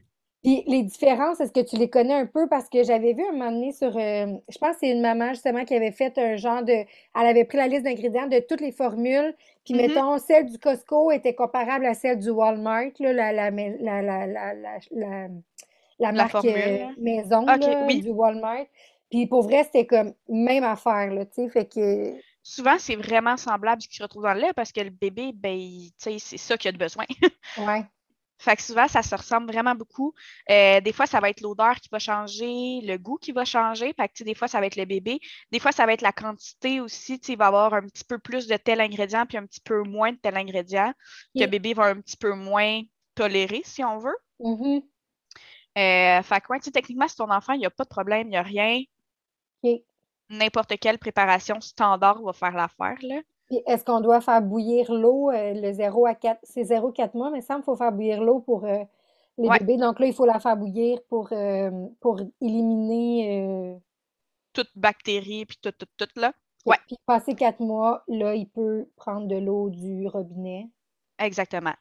Puis les différences, est-ce que tu les connais un peu? Parce que j'avais vu un moment donné sur, euh, je pense que c'est une maman justement qui avait fait un genre de, elle avait pris la liste d'ingrédients de toutes les formules, puis mm-hmm. mettons, celle du Costco était comparable à celle du Walmart, là, la, la, la, la, la, marque euh, maison du Walmart. Puis pour vrai, c'était comme même affaire, là, tu sais, fait que... souvent, c'est vraiment semblable ce qui se retrouve dans le lait parce que le bébé, ben, c'est ça qu'il a de besoin. ouais. Fait que souvent, ça se ressemble vraiment beaucoup. Euh, des fois, ça va être l'odeur qui va changer, le goût qui va changer. Fait que, des fois, ça va être le bébé. Des fois, ça va être la quantité aussi. Il va avoir un petit peu plus de tel ingrédient puis un petit peu moins de tel ingrédient que le bébé va un petit peu moins tolérer, si on veut. Euh, fait que, ouais, techniquement, si ton enfant, il n'y a pas de problème, il n'y a rien. N'importe quelle préparation standard va faire l'affaire, est-ce qu'on doit faire bouillir l'eau, euh, le 0 à 4, c'est 0-4 mois, mais ça, il faut faire bouillir l'eau pour euh, les bébés. Donc là, il faut la faire bouillir pour, euh, pour éliminer. Toute bactérie, puis tout, tout, tout, là. Ouais. Puis passer 4 mois, là, il peut prendre de l'eau du robinet. Exactement.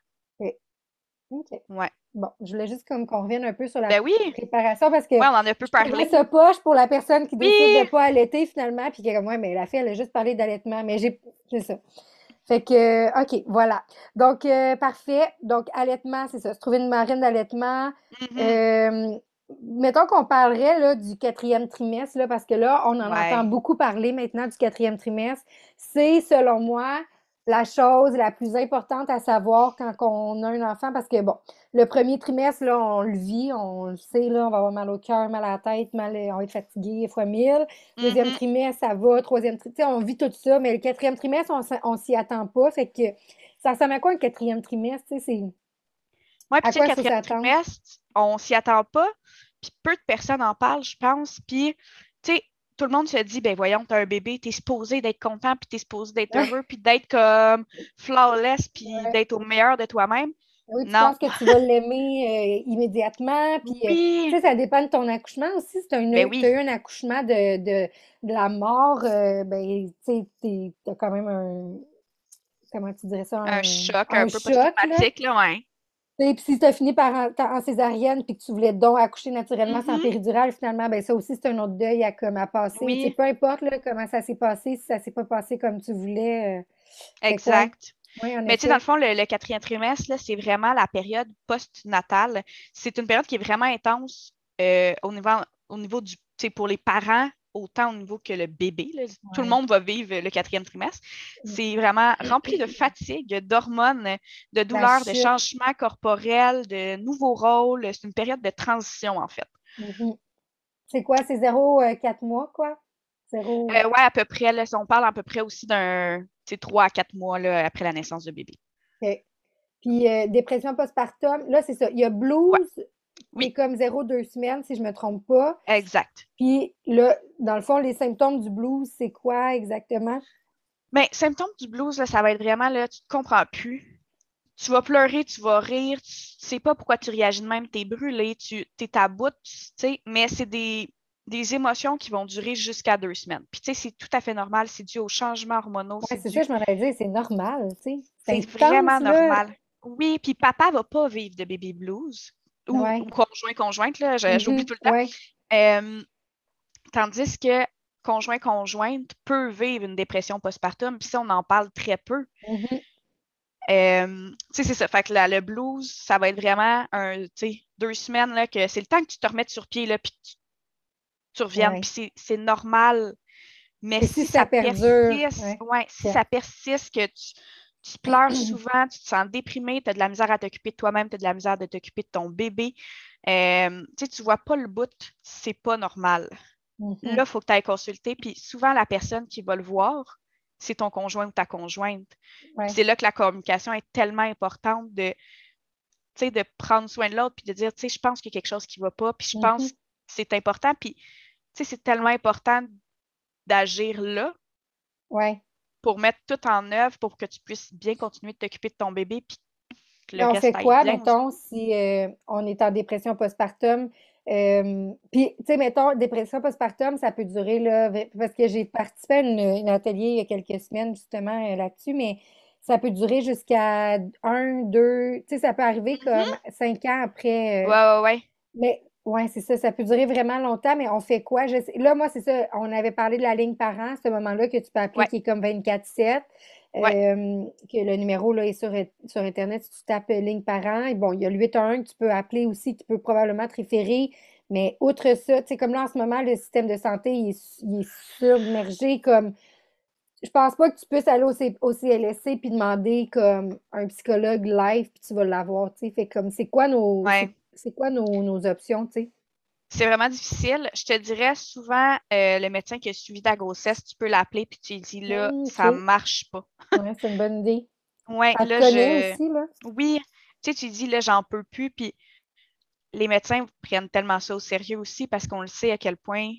OK. Ouais. Bon, je voulais juste comme qu'on revienne un peu sur la ben oui. préparation parce que. Ouais, on en a peu parlé. Ça poche pour la personne qui décide de ne pas allaiter finalement, puis qui est comme, ouais, mais la fille, elle a juste parlé d'allaitement, mais j'ai. C'est ça. Fait que, OK, voilà. Donc, euh, parfait. Donc, allaitement, c'est ça. Se trouver une marine d'allaitement. Mm-hmm. Euh, mettons qu'on parlerait là, du quatrième trimestre, là, parce que là, on en entend beaucoup parler maintenant du quatrième trimestre. C'est, selon moi, la chose la plus importante à savoir quand on a un enfant, parce que bon, le premier trimestre, là, on le vit, on le sait, là, on va avoir mal au cœur, mal à la tête, mal, on va être fatigué fois mille. Deuxième mm-hmm. trimestre, ça va. Troisième trimestre, on vit tout ça, mais le quatrième trimestre, on, s'y attend pas. Fait que ça ressemble à quoi un quatrième trimestre? C'est... Oui, puis le quatrième trimestre, on s'y attend pas. Puis peu de personnes en parlent, je pense. Puis, tu sais, tout le monde se dit, ben voyons, t'as un bébé, t'es supposé d'être content, puis t'es supposé d'être heureux, puis d'être comme flawless, puis d'être au meilleur de toi-même. Oui, tu penses que tu vas l'aimer euh, immédiatement, puis euh, ça dépend de ton accouchement aussi. Si tu as, ben eu un accouchement de, de, de la mort, euh, ben, tu sais, t'as quand même un, comment tu dirais ça? Un, choc, un, peu post-traumatique, là, ouais. Et puis si tu as fini par en, césarienne puis que tu voulais donc accoucher naturellement sans mm-hmm. péridurale, finalement, ben ça aussi, c'est un autre deuil à, comme, à passer. Peu importe là, comment ça s'est passé, si ça s'est pas passé comme tu voulais. Euh, exact. Mais tu sais, dans le fond, le, quatrième trimestre, c'est vraiment la période post-natale. C'est une période qui est vraiment intense euh, au, niveau, au niveau du, pour les parents, autant au niveau que le bébé. Tout le monde va vivre le quatrième trimestre. Mm. C'est vraiment rempli de fatigue, d'hormones, de douleurs, de changements corporels, de nouveaux rôles. C'est une période de transition, en fait. Mm-hmm. C'est quoi? C'est 0-4 euh, mois, quoi? Zéro... Euh, oui, à peu près. Là, on parle à peu près aussi d'un 3 à 4 mois là, après la naissance de bébé. OK. Puis euh, dépression postpartum, là, c'est ça. Il y a blues, oui. comme 0-2 semaines, si je ne me trompe pas. Exact. Puis là, dans le fond, les symptômes du blues, c'est quoi exactement? Bien, symptômes du blues, ça va être vraiment là, tu ne te comprends plus. Tu vas pleurer, tu vas rire, tu ne sais pas pourquoi tu réagis de même, tu es brûlé, tu es à bout, tu sais, mais c'est des, émotions qui vont durer jusqu'à deux semaines. Puis tu sais, c'est tout à fait normal, c'est dû aux changements hormonaux. c'est ça, je m'aurais dit, c'est normal, tu sais. C'est vraiment normal. Oui, puis papa va pas vivre de baby blues ou, conjoint, conjointe, là, j'oublie mm-hmm. tout le temps. tandis que conjoint, conjointe peut vivre une dépression postpartum, puis ça, on en parle très peu. Mm-hmm. c'est ça. Fait que le blues, ça va être vraiment un, deux semaines, là, que c'est le temps que tu te remettes sur pied, là, puis tu, reviennes, puis c'est normal. Mais si, ça, persiste, si ça persiste, que tu, tu pleures souvent, tu te sens déprimé, tu as de la misère à t'occuper de toi-même, tu as de la misère de t'occuper de ton bébé. Euh, tu ne vois pas le bout, c'est pas normal. Mm-hmm. Là, il faut que tu ailles consulter. Puis souvent, la personne qui va le voir, c'est ton conjoint ou ta conjointe. C'est là que la communication est tellement importante de, de prendre soin de l'autre puis de dire, tu sais, je pense qu'il y a quelque chose qui ne va pas, puis je pense mm-hmm. que c'est important. Puis, c'est tellement important d'agir là. Ouais pour mettre tout en œuvre pour que tu puisses bien continuer de t'occuper de ton bébé. Puis que le on fait quoi, mettons, si euh, on est en dépression postpartum? Euh, puis, tu sais, mettons, dépression postpartum, ça peut durer, là, parce que j'ai participé à un atelier il y a quelques semaines, justement, euh, là-dessus, mais ça peut durer jusqu'à un, deux, tu sais, ça peut arriver comme mm-hmm. cinq ans après. ouais, ouais, ouais. Mais oui, c'est ça. Ça peut durer vraiment longtemps, mais on fait quoi? Là, moi, c'est ça. On avait parlé de la ligne parent, ce moment-là que tu peux appeler, qui est comme 24-7. que le numéro là, est sur, sur Internet. Si tu tapes ligne parent, bon, il y a le 811 que tu peux appeler aussi, qui peut probablement te référer. Mais outre ça, tu sais, comme là, en ce moment, le système de santé, il est, submergé comme je pense pas que tu puisses aller au, au CLSC puis demander comme un psychologue live puis tu vas l'avoir, tu sais. Fait comme, c'est quoi nos, c'est quoi nos, options, tu sais? C'est vraiment difficile. Je te dirais souvent, euh, le médecin qui a suivi ta grossesse, tu peux l'appeler puis tu lui dis là, ça ça marche pas. ouais, c'est une bonne idée. Ouais, là, je... aussi, là. Oui, tu sais, tu dis là, j'en peux plus, puis les médecins prennent tellement ça au sérieux aussi parce qu'on le sait à quel point,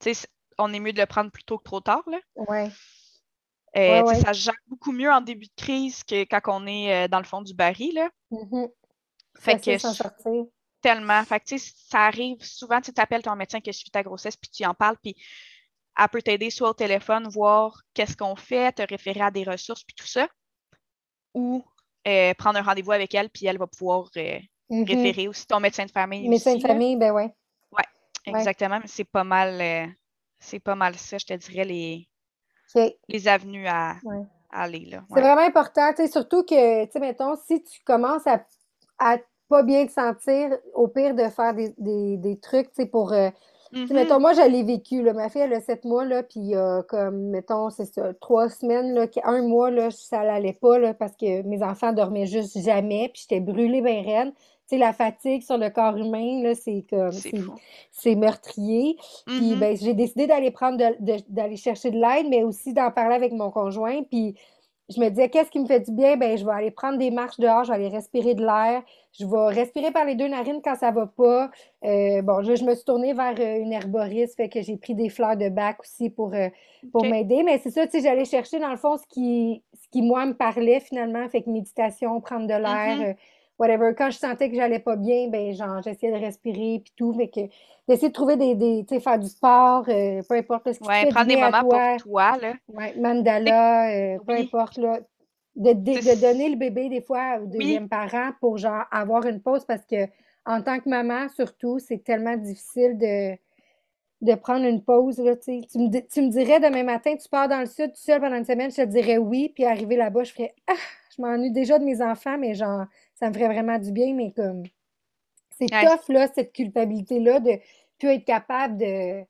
tu sais, on est mieux de le prendre plus tôt que trop tard, là. Ouais. Euh, ça gère beaucoup mieux en début de crise que quand on est euh, dans le fond du baril. Là. Mm-hmm. Fait que sortir. Tellement. Fait que, ça arrive souvent, tu appelles ton médecin qui a suivi ta grossesse, puis tu en parles, puis elle peut t'aider soit au téléphone, voir qu'est-ce qu'on fait, te référer à des ressources, puis tout ça, ou euh, prendre un rendez-vous avec elle, puis elle va pouvoir mm-hmm. référer aussi ton médecin de famille. Médecin de famille, ben ouais. Ouais, exactement, mais c'est pas mal, c'est pas mal ça, je te dirais, les, les avenues à, aller. C'est vraiment important, surtout que, tu sais, mettons, si tu commences à, à pas bien te sentir, au pire de faire des, des, des trucs, tu sais, pour... Euh, mm-hmm. Mettons, moi, j'allais vécu, là. Ma fille, elle a sept mois, là, puis euh, comme, mettons, c'est ça, trois semaines, là, un mois, là, ça l'allait pas, là, parce que mes enfants dormaient juste jamais, puis j'étais brûlée bien reine la fatigue sur le corps humain, là, c'est comme, c'est meurtrier. Puis, mm-hmm. ben, j'ai décidé d'aller prendre, d'aller chercher de l'aide, mais aussi d'en parler avec mon conjoint. Puis, je me disais, qu'est-ce qui me fait du bien? Ben, je vais aller prendre des marches dehors, je vais aller respirer de l'air. Je vais respirer par les deux narines quand ça va pas. Euh, bon, je, me suis tournée vers euh, une herboriste, fait que j'ai pris des fleurs de bac aussi pour, euh, pour m'aider. Mais c'est ça, tu sais, j'allais chercher dans le fond ce qui, ce qui, moi, me parlait finalement. Fait que méditation, prendre de l'air. Mm-hmm whatever. Quand je sentais que j'allais pas bien, ben genre j'essayais de respirer puis tout, mais que d'essayer de trouver des, des tu sais faire du sport, euh, peu importe ce que ouais, prendre des moments pour toi là. Ouais, mandala, euh, peu importe là. De, de, donner le bébé des fois au deuxième parent pour genre avoir une pause parce que en tant que maman surtout, c'est tellement difficile de de prendre une pause. Là, tu, me, tu me dirais demain matin, tu pars dans le sud tout seul pendant une semaine, je te dirais oui, puis arriver là-bas, je ferais Ah, je m'ennuie déjà de mes enfants, mais genre, ça me ferait vraiment du bien, mais comme c'est tough, là, cette culpabilité-là, de plus être capable de.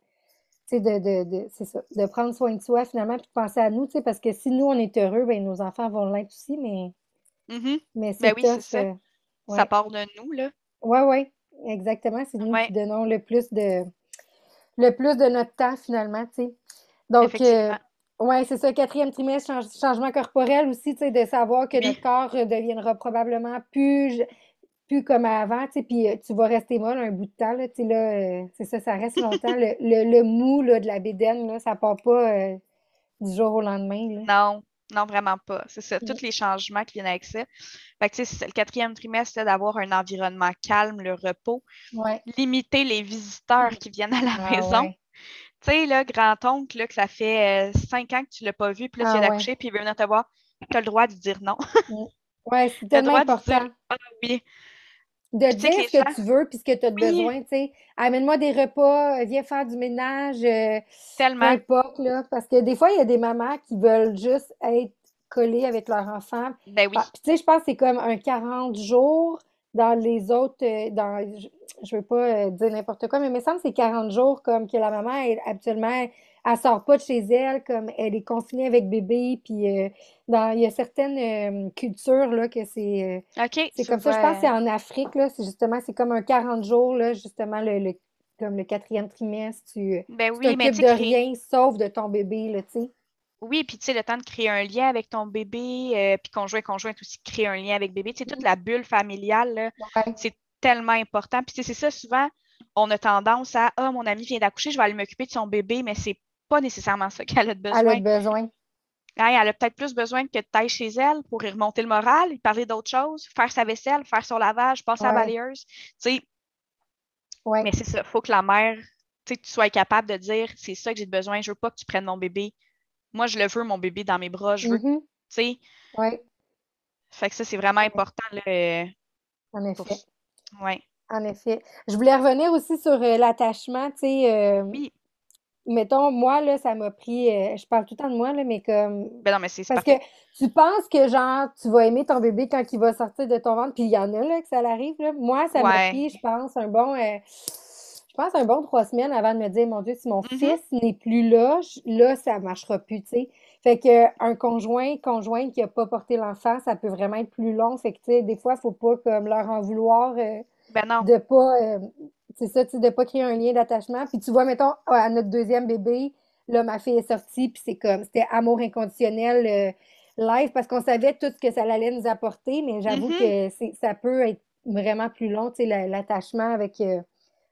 De, de, de, ça, de prendre soin de soi finalement, puis de penser à nous, parce que si nous, on est heureux, ben, nos enfants vont l'être aussi, mais, mm-hmm. mais c'est ben oui, ça. Euh, ça part de nous, là. Oui, oui, exactement. C'est nous qui donnons le plus de le plus de notre temps, finalement, tu sais. Donc, euh, oui, c'est ça, quatrième trimestre, changement corporel aussi, tu sais, de savoir que notre corps deviendra probablement plus, plus comme avant, tu sais, puis euh, tu vas rester molle un bout de temps, là, tu sais, là, euh, c'est ça, ça reste longtemps. le, le, mou, là, de la bédaine, là, ça part pas du jour au lendemain, là. Non, non, vraiment pas. C'est ça, tous les changements qui viennent avec ça. Fait que, tu sais, le quatrième trimestre, c'est d'avoir un environnement calme, le repos, limiter les visiteurs qui viennent à la ah maison. Tu sais, là, grand-oncle, que ça fait euh, cinq ans que tu ne l'as pas vu, puis là, tu ah, viens d'accoucher, puis il veut venir te voir, tu as le droit de dire non. Mm. oui, c'est tellement important. De ah, oui. De dire ce que tu veux puis ce que tu as besoin, tu sais. Amène-moi des repas, euh, viens faire du ménage. Euh, tellement. Peu importe, là. Parce que des fois, il y a des mamans qui veulent juste être collées avec leur enfant. Ben oui. Ah, tu sais, je pense que c'est comme un 40 jours dans les autres, dans, je veux pas euh, dire n'importe quoi, mais il me semble que c'est 40 jours comme que la maman, elle, habituellement, elle sort pas de chez elle, comme elle est confinée avec bébé, puis euh, dans, il y a certaines euh, cultures, là, que c'est c'est comme ça. Je pense que c'est en Afrique, là, c'est justement, c'est comme un 40 jours, là, justement, le, comme le quatrième trimestre, tu ben oui, de rien, sauf de ton bébé, là, tu sais. Oui, puis tu sais, le temps de créer un lien avec ton bébé, puis conjoint, conjoint aussi, créer un lien avec bébé, tu sais, toute la bulle familiale, c'est tellement important. Puis c'est ça, souvent, on a tendance à Ah, mon amie vient d'accoucher, je vais aller m'occuper de son bébé, mais c'est pas nécessairement ça qu'elle a besoin. Elle a besoin. elle a peut-être plus besoin que tu ailles chez elle pour y remonter le moral, parler d'autres choses, faire sa vaisselle, faire son lavage, passer à la balayeuse. Tu ouais. Mais c'est ça, il faut que la mère, tu sois capable de dire c'est ça que j'ai besoin, je veux pas que tu prennes mon bébé. Moi, je le veux, mon bébé dans mes bras, je veux. Mm-hmm. Tu sais. Ouais. Fait que ça, c'est vraiment important. Là, en effet. Oui. En effet. Je voulais revenir aussi sur euh, l'attachement, tu sais. Euh, oui. Mettons, moi, là, ça m'a pris. Euh, je parle tout le temps de moi, là, mais comme. Ben non, mais c'est Parce que tu penses que, genre, tu vas aimer ton bébé quand il va sortir de ton ventre, puis il y en a, là, que ça l'arrive, là. Moi, ça m'a pris, je pense, un bon. Je pense un bon trois semaines avant de me dire, mon Dieu, si mon mm-hmm. fils n'est plus là, là, ça ne marchera plus, tu sais. Fait qu'un conjoint, conjointe qui n'a pas porté l'enfant, ça peut vraiment être plus long. Fait que, tu sais, des fois, il ne faut pas comme leur en vouloir euh, ben non. de pas, euh, c'est ça, tu sais, de pas créer un lien d'attachement. Puis tu vois, mettons, à notre deuxième bébé, là, ma fille est sortie, puis c'est comme, c'était amour inconditionnel euh, live parce qu'on savait tout ce que ça allait nous apporter, mais j'avoue Mm-hmm. que ça peut être vraiment plus long, tu sais, l'attachement avec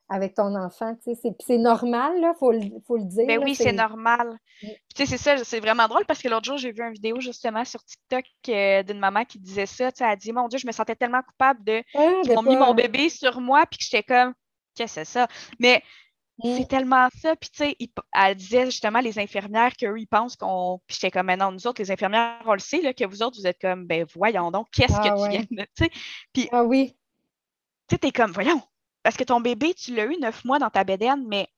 avec ton enfant. tu sais. C'est normal, il faut, le- faut le dire. Ben oui, c'est normal. Mm. Puis tu sais, c'est ça, c'est vraiment drôle parce que l'autre jour, j'ai vu une vidéo justement sur TikTok euh, d'une maman qui disait ça. Tu sais, elle a dit, mon Dieu, je me sentais tellement coupable de Ah, qu'ils de ont mis mon bébé sur moi, puis que j'étais comme, qu'est-ce que c'est ça? Mais Mm. c'est tellement ça. Puis tu sais, elle disait justement, les infirmières, qu'eux, ils pensent qu'on. Puis j'étais comme, mais non, nous autres, les infirmières, on le sait, là, que vous autres, vous êtes comme, ben voyons donc, qu'est-ce Ah, que tu ouais. viens de. Tu sais, Ah oui, tu sais, t'es comme, voyons, parce que ton bébé, tu l'as eu neuf mois dans ta bédaine, mais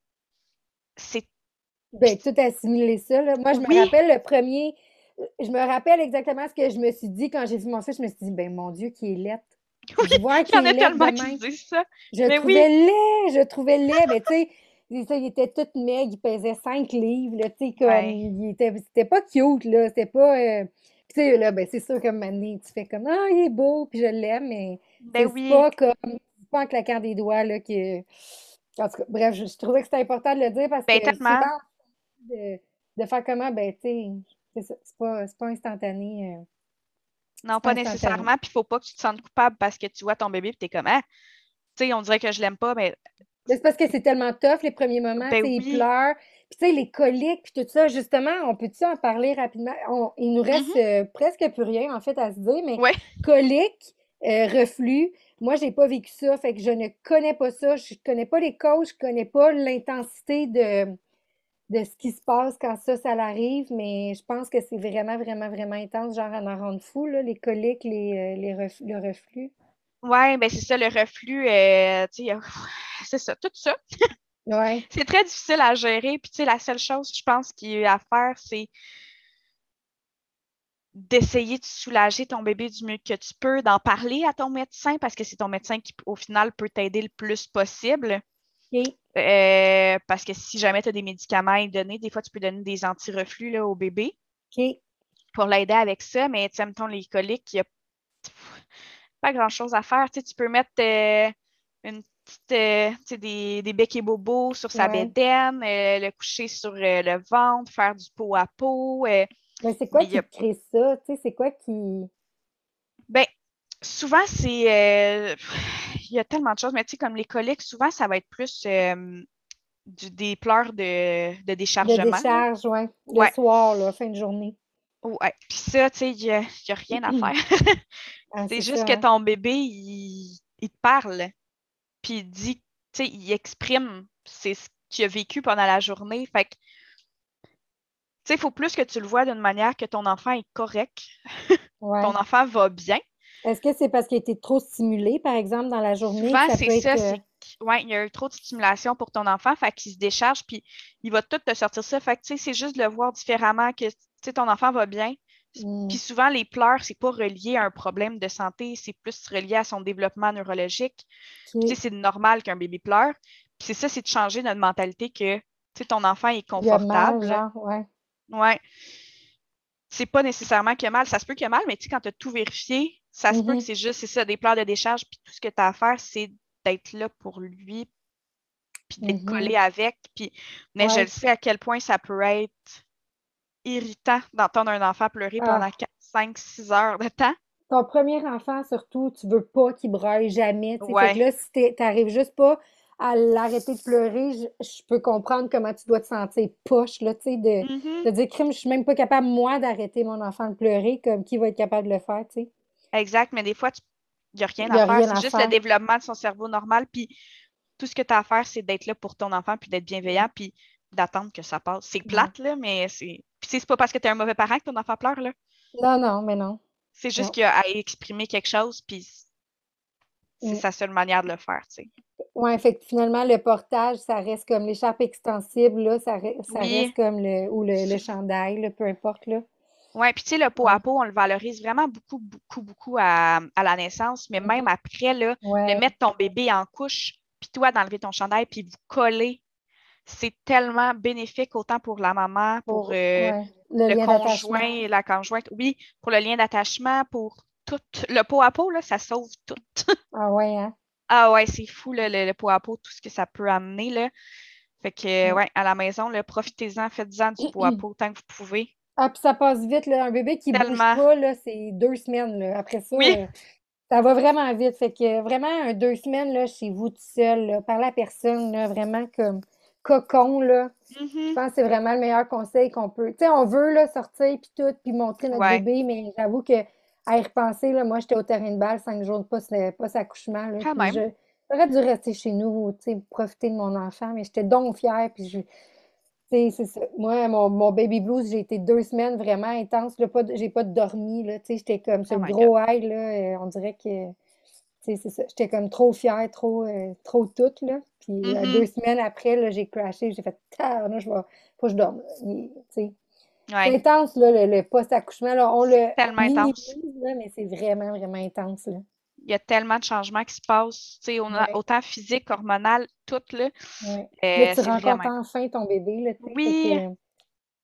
c'est. ben, tout assimiler ça. Là. Moi, je me Oui. rappelle le premier. Je me rappelle exactement ce que je me suis dit quand j'ai vu mon fils. Je me suis dit, ben mon Dieu, qui est. Oui, Je vois il y qu'il en a est laid tellement qui disent ça. Je Mais trouvais laid, je trouvais laid. Mais tu sais, il était tout maigre, il pesait 5 livres, là, tu sais, comme, Ouais. il était, c'était pas cute, là, c'était pas, euh, tu sais, là, ben, c'est sûr, comme maintenant, tu fais comme, ah, il est beau, puis je l'aime, mais Ben c'est oui. pas comme, pas en claquant des doigts, là, que, en tout cas, bref, je, je trouvais que c'était important de le dire parce Ben, que souvent, de, de faire comment, ben, tu sais, c'est c'est pas, pas instantané, euh, Non, pas instantané. nécessairement. Puis il faut pas que tu te sentes coupable parce que tu vois ton bébé et tu es comme, ah, tu sais, on dirait que je l'aime pas, mais c'est parce que c'est tellement tough les premiers moments, Ben sais, il oui. pleure. Puis tu sais, les coliques, puis tout ça, justement, on peut-tu en parler rapidement? On- il nous reste euh, presque plus rien, en fait, à se dire, mais. Ouais. coliques, euh, reflux, moi, j'ai pas vécu ça, fait que je ne connais pas ça, je connais pas les causes, je connais pas l'intensité de, de ce qui se passe quand ça, ça l'arrive, mais je pense que c'est vraiment, vraiment, vraiment intense, genre à en rendre fou, là, les coliques, les, euh, les le reflux. ouais, ben c'est ça, le reflux, euh, tu sais, c'est ça, tout ça. Ouais, C'est très difficile à gérer. Puis, tu sais, la seule chose, je pense, qu'il y a à faire, c'est d'essayer de soulager ton bébé du mieux que tu peux, d'en parler à ton médecin parce que c'est ton médecin qui, au final, peut t'aider le plus possible. Euh, parce que si jamais tu as des médicaments à lui donner, des fois, tu peux donner des anti-reflux au bébé pour l'aider avec ça. Mais, tu sais, mettons, les coliques, il n'y a pas grand-chose à faire. Tu peux mettre euh, une petite, euh, des, des becs et bobos sur sa Ouais. bédaine, le coucher sur le ventre, faire du pot à pot. Mais c'est quoi Mais qui a- crée ça? Tu sais, c'est quoi qui. Ben, souvent, c'est. euh, il y a tellement de choses, mais tu sais, comme les coliques, souvent, ça va être plus euh, du- des pleurs de, de De déchargement. là. décharge. Le Ouais. soir, là, fin de journée. Ouais. Puis ça, tu sais, il n'y a, rien à faire. Ah, C'est juste ça, que hein. ton bébé, il, il te parle, puis il dit, tu sais, il exprime c'est ce qu'il a vécu pendant la journée. Fait que, sais, il faut plus que tu le vois d'une manière que ton enfant est correct, Ouais. ton enfant va bien. Est-ce que c'est parce qu'il a été trop stimulé, par exemple, dans la journée? Souvent, c'est ça, être, euh, ouais, il y a eu trop de stimulation pour ton enfant, fait qu'il se décharge, puis il va tout te sortir ça. Fait que, tu sais, c'est juste de le voir différemment, que, tu sais, ton enfant va bien. hmm, Puis souvent, les pleurs, c'est pas relié à un problème de santé, c'est plus relié à son développement neurologique. Tu sais, c'est normal qu'un bébé pleure. Puis c'est ça, c'est de changer notre mentalité que, tu sais, ton enfant est mal, confortable. genre, ouais. Ouais. C'est pas nécessairement qu'il y a mal. Ça se peut qu'il y a mal, mais tu sais, quand tu as tout vérifié, ça se peut Mhm. que c'est juste, c'est ça, des pleurs de décharge, puis tout ce que tu as à faire, c'est d'être là pour lui, puis d'être Mhm. collé avec. Puis, mais je Ouais. le sais à quel point ça peut être irritant d'entendre un enfant pleurer Ah. pendant 5, 6 heures de temps. Ton premier enfant, surtout, tu veux pas qu'il braille jamais. tu sais. Fait Ouais. que là, si t'arrives juste pas à l'arrêter de pleurer, je, je peux comprendre comment tu dois te sentir poche, là, tu sais, de, Mhm. de dire, crime, je suis même pas capable, moi, d'arrêter mon enfant de pleurer, comme qui va être capable de le faire, tu sais? Exact, mais des fois, il n'y a rien a à faire. C'est juste faire. le développement de son cerveau normal. Puis tout ce que tu as à faire, c'est d'être là pour ton enfant, puis d'être bienveillant, puis d'attendre que ça passe. C'est plate, là, mais c'est. Puis c'est pas parce que tu es un mauvais parent que ton enfant pleure, là. Non, non, mais non. C'est juste qu'il a à exprimer quelque chose, puis c'est Mm. sa seule manière de le faire, tu sais. Ouais, fait que finalement, le portage, ça reste comme l'écharpe extensible, là, ça, re- ça Oui. reste comme le, ou le, le chandail, là, peu importe, là. Ouais, puis tu sais, le pot à pot, on le valorise vraiment beaucoup, beaucoup, beaucoup à, à la naissance, mais même après, là, Ouais. de mettre ton bébé en couche, puis toi d'enlever ton chandail, puis vous coller, c'est tellement bénéfique autant pour la maman, pour, euh, le, conjoint, la conjointe. Oui, pour le lien d'attachement, pour tout. Le pot à peau, là, ça sauve tout. ah ouais, hein? Ah ouais, c'est fou le, le, pot à peau, tout ce que ça peut amener. Là. Fait que, ouais, à la maison, profitez-en, faites-en du pot à peau tant que vous pouvez. Ah, puis ça passe vite, là. Un bébé qui ne bouge pas, là, c'est deux semaines, là. Après ça, euh, ça va vraiment vite. Fait que vraiment, deux semaines, là, chez vous tout seul, par la personne, là, vraiment comme cocon, là. Mm-hmm. Je pense que c'est vraiment le meilleur conseil qu'on peut. Tu sais, on veut, là, sortir, puis tout, puis montrer notre bébé, mais j'avoue que à y repenser, là, moi, j'étais au terrain de balle cinq jours de post-accouchement, là. J'aurais dû rester chez nous, tu sais, profiter de mon enfant, mais j'étais donc fière, puis je ça. Moi, mon, baby blues, j'ai été deux semaines vraiment intense. J'ai pas dormi. J'étais comme ce oh gros high. Là, euh, on dirait que c'est ça. J'étais comme trop fière, trop, euh, trop toute. Là. Puis euh, mm-hmm. deux semaines après, j'ai crashé. J'ai fait tard, je vais, faut que je dorme. C'est intense, là, le, post-accouchement. On le Tellement intense. mais c'est vraiment, vraiment intense. Là il y a tellement de changements qui se passent, on a autant physique, hormonal, tout. Là, euh, tu rencontres enfin ton bébé. Là, oui,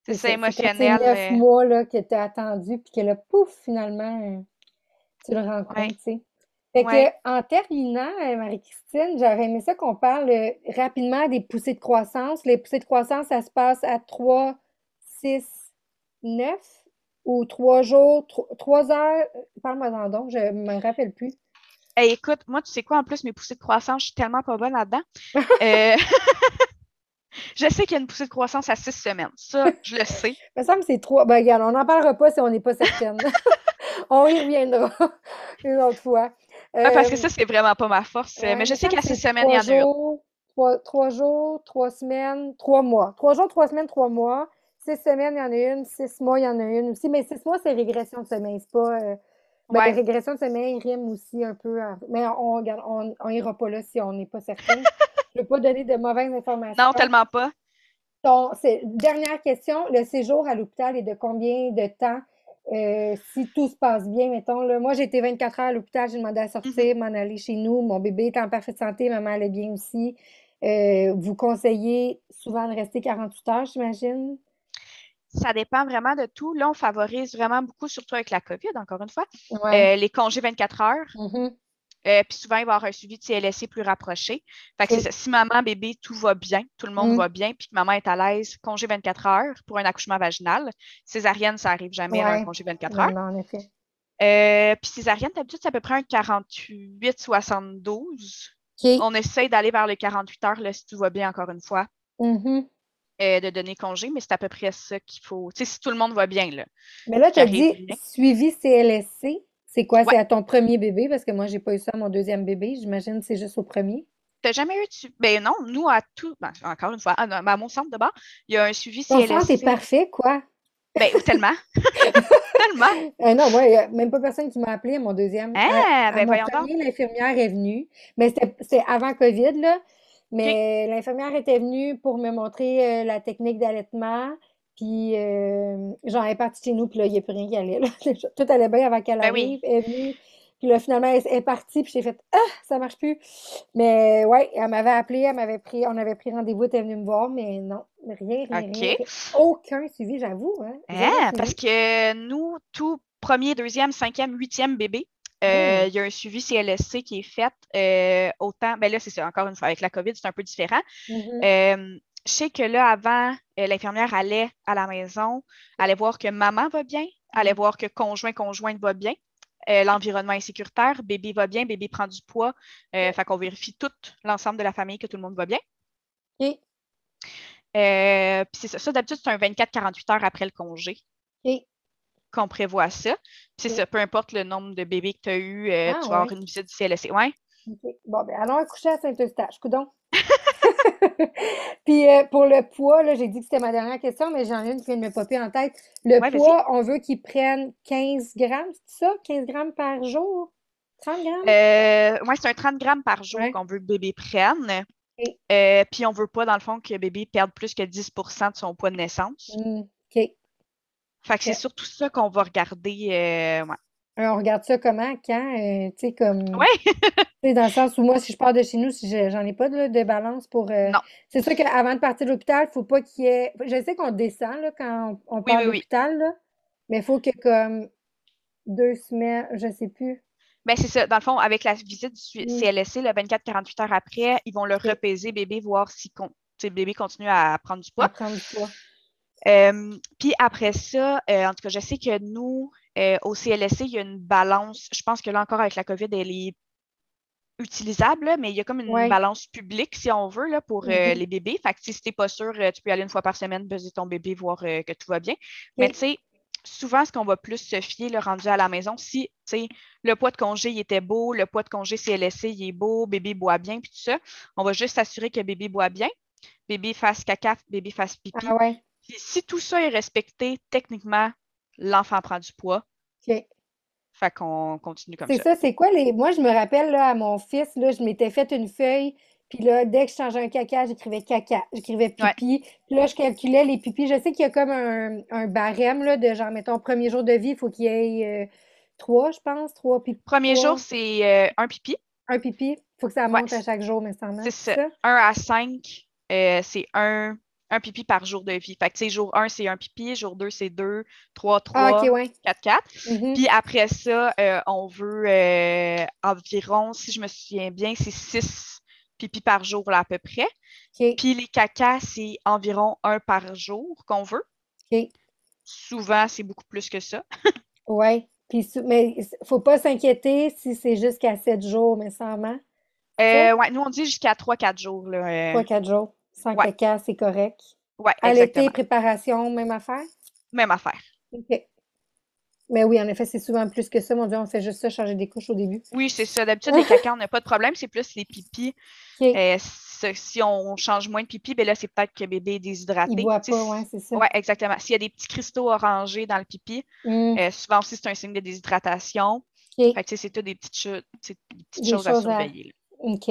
c'est ça, émotionnel. C'est neuf euh. mois là, que tu as attendu, puis que là, pouf, finalement, euh, tu le rencontres. Fait que, en terminant, Marie-Christine, j'aurais aimé ça qu'on parle rapidement des poussées de croissance. Les poussées de croissance, ça se passe à 3, 6, 9 ou 3 jours, 3 heures. Parle-moi donc, je ne me rappelle plus écoute, moi, tu sais quoi, en plus, mes poussées de croissance, je suis tellement pas bonne là-dedans. Euh, je sais qu'il y a une poussée de croissance à six semaines. Ça, je le sais. Il me semble que c'est trois. Ben, regarde, on n'en parlera pas si on n'est pas certaine. on y reviendra une autre fois. parce que euh, ça, c'est vraiment pas ma force. mais je sais qu'à six semaines, il y en a une. Trois, trois, jours, trois semaines, trois mois. Trois jours, trois semaines, trois mois. Six semaines, il y en a une. Six mois, il y en a une aussi. Mais six mois, c'est régression de sommeil. C'est pas. Euh, ben, régression de sommeil rime aussi un peu. Mais on on, on ira pas là si on n'est pas certain. Je ne veux pas donner de mauvaises informations. Non, tellement pas. Donc, dernière question. Le séjour à l'hôpital est de combien de temps? Euh, si tout se passe bien, mettons. Là. Moi, j'ai été 24 heures à l'hôpital, j'ai demandé à sortir, mm-hmm. m'en aller chez nous. Mon bébé est en parfaite santé, maman allait bien aussi. Euh, vous conseillez souvent de rester 48 heures, j'imagine? Ça dépend vraiment de tout. Là, on favorise vraiment beaucoup, surtout avec la COVID, encore une fois, euh, les congés 24 heures. Mm-hmm. Euh, puis souvent, il va y avoir un suivi de CLSC plus rapproché. Fait que si maman, bébé, tout va bien, tout le monde mm. va bien, puis que maman est à l'aise, congé 24 heures pour un accouchement vaginal. Césarienne, ça n'arrive jamais à un congé 24 heures. Non, en effet. Euh, puis césarienne, d'habitude, c'est à peu près un 48-72. On essaye d'aller vers les 48 heures là, si tout va bien, encore une fois. Mm-hmm. Euh, de donner congé, mais c'est à peu près ça qu'il faut. Tu sais, si tout le monde va bien, là. Mais là, tu as dit suivi CLSC. C'est quoi? C'est à ton premier bébé? Parce que moi, j'ai pas eu ça à mon deuxième bébé. J'imagine que c'est juste au premier. Tu n'as jamais eu de Ben non, nous, à tout. Ben, encore une fois, à, mon centre de bord, il y a un suivi CLSC. Ton centre est parfait, quoi? Ben, tellement. tellement. Euh, non, moi, il n'y a même pas personne qui m'a appelé à mon deuxième. Ah, ben, voyons l'infirmière est venue. Mais c'était avant COVID, là. Mais l'infirmière était venue pour me montrer euh, la technique d'allaitement. Puis euh, j'en ai parti chez nous, puis là, il n'y a plus rien qui allait. Tout allait bien avant qu'elle ben arrive. Elle est venue. Puis là, finalement, elle, est partie, puis j'ai fait Ah, ça marche plus. Mais ouais, elle m'avait appelé, elle m'avait pris, on avait pris rendez-vous, elle était venue me voir, mais non, rien, rien, rien. Aucun suivi, j'avoue. Hein, ah, parce que nous, tout premier, deuxième, cinquième, huitième bébé, euh, il y a un suivi CLSC qui est fait. Euh, autant, ben là, c'est ça, encore une fois, avec la COVID, c'est un peu différent. Mm-hmm. Euh, je sais que là, avant, l'infirmière allait à la maison, allait voir que maman va bien, allait mm-hmm. voir que conjoint, conjointe va bien. L'environnement est sécuritaire, bébé va bien, bébé prend du poids. Fait qu'on vérifie tout l'ensemble de la famille que tout le monde va bien. Puis c'est ça, ça d'habitude, c'est un 24-48 heures après le congé qu'on prévoit ça. C'est ça, peu importe le nombre de bébés que tu as eu, euh, ah, tu vas avoir une visite du CLSC. Ouais. Bon, ben allons accoucher à Saint-Eustache, coudon. Puis euh, pour le poids, là, j'ai dit que c'était ma dernière question, mais j'en ai une qui vient de me popper en tête. Le poids, on veut qu'ils prennent 15 grammes, c'est ça? 15 grammes par jour? 30 grammes? Euh, oui, c'est un 30 grammes par jour qu'on veut que le bébé prenne. Euh, puis on veut pas, dans le fond, que le bébé perde plus que 10% de son poids de naissance. Mmh, OK. Fait que c'est surtout ça qu'on va regarder. Euh, Alors, on regarde ça comment, quand, euh, tu sais, comme. Oui! dans le sens où moi, si je pars de chez nous, si j'en ai pas de, de balance pour. euh, Non. C'est sûr qu'avant de partir de l'hôpital, faut pas qu'il y ait. Je sais qu'on descend là, quand on, on part oui, de l'hôpital, là, mais il faut que comme deux semaines, je sais plus. Ben, c'est ça. Dans le fond, avec la visite du su- Mm. CLSC, le 24-48 heures après, ils vont le repaiser, bébé, voir si con- bébé continue à prendre du à poids. prendre du poids. Euh, puis après ça, euh, en tout cas, je sais que nous, euh, au CLSC, il y a une balance. Je pense que là encore, avec la COVID, elle est utilisable, là, mais il y a comme une Ouais. balance publique, si on veut, là, pour Mhm. les bébés. Fait que si t'es pas sûr, tu peux y aller une fois par semaine, peser ton bébé, voir que tout va bien. Mais tu sais, souvent, ce qu'on va plus se fier, le rendu à la maison, si, le poids de congé, il était beau, le poids de congé CLSC, il est beau, bébé boit bien, puis tout ça, on va juste s'assurer que bébé boit bien, bébé fasse caca, bébé fasse pipi. Ah ouais. Puis si tout ça est respecté, techniquement, l'enfant prend du poids. OK. Fait qu'on continue comme C'est ça. ça, c'est quoi les. Moi, je me rappelle là, à mon fils, là, je m'étais fait une feuille, puis là, dès que je changeais un caca, j'écrivais caca, j'écrivais pipi. Puis là, je calculais les pipis. Je sais qu'il y a comme un, un barème là, de genre, mettons, premier jour de vie, il faut qu'il y ait euh, trois, je pense, trois pipis. Premier trois, jour, c'est euh, un pipi. un pipi. Il faut que ça Ouais, monte à chaque jour, mais ça c'est ça. 1 à 5, euh, c'est un, un pipi par jour de vie. Fait que, tu sais, jour 1, c'est un pipi, jour 2, c'est 2, 3, 3, Ah, ok, ouais. 4, 4. Mhm. Puis après ça, euh, on veut euh, environ, si je me souviens bien, c'est 6 pipis par jour là, à peu près. OK, Puis les cacas, c'est environ un par jour qu'on veut. OK. Souvent, c'est beaucoup plus que ça. Ouais. Puis, mais il faut pas s'inquiéter si c'est jusqu'à sept jours, mais sans. Euh, ouais, nous, on dit jusqu'à 3-4 jours. Là, euh, Trois, quatre jours. Sans ouais. caca, c'est correct. ouais, exactement. préparation, même affaire? Même affaire. OK. Mais oui, en effet, c'est souvent plus que ça. Mon Dieu, on fait juste ça, changer des couches au début. Oui, c'est ça. D'habitude, les cacas, on n'a pas de problème. C'est plus les pipis. Euh, si on change moins de pipi, ben là, c'est peut-être que bébé est Il déshydraté. boit Tu sais, pas, ouais, c'est ça. ouais, exactement. S'il y a des petits cristaux orangés dans le pipi, Mm, euh, souvent aussi, c'est un signe de déshydratation. OK. Fait que, tu sais, c'est tout des petites, cho- des petites Des choses à choses à- surveiller. OK.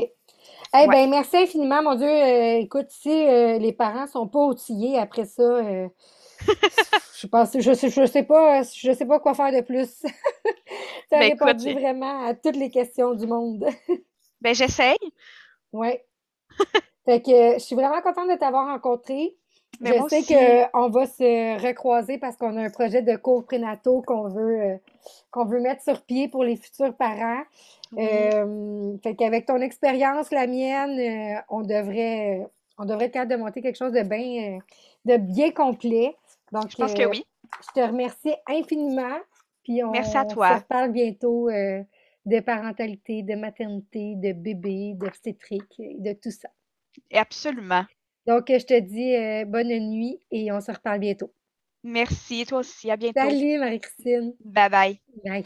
Eh Ouais. bien, merci infiniment, mon Dieu. Euh, écoute, si euh, les parents sont pas outillés après ça, euh, je pense, je sais, je sais pas, je sais pas quoi faire de plus. Tu as Ben, écoute, répondu vraiment à toutes les questions du monde. Ben, j'essaye. Ouais. Fait que je suis vraiment contente de t'avoir rencontré. Mais Je sais aussi. qu'on va se recroiser parce qu'on a un projet de cours prénataux qu'on veut, euh, qu'on veut mettre sur pied pour les futurs parents. Oui. Euh, fait qu'avec ton expérience, la mienne, euh, on devrait, euh, on devrait être capable de monter quelque chose de bien, euh, de bien complet. Donc, Je pense que oui. je te remercie infiniment. Puis on, Merci à on toi. se reparle bientôt de parentalité, de maternité, de bébé, d'obstétrique, et de tout ça. Absolument. Donc, je te dis bonne nuit et on se reparle bientôt. Merci. Toi aussi. À bientôt. Salut Marie-Christine. Bye bye. Bye.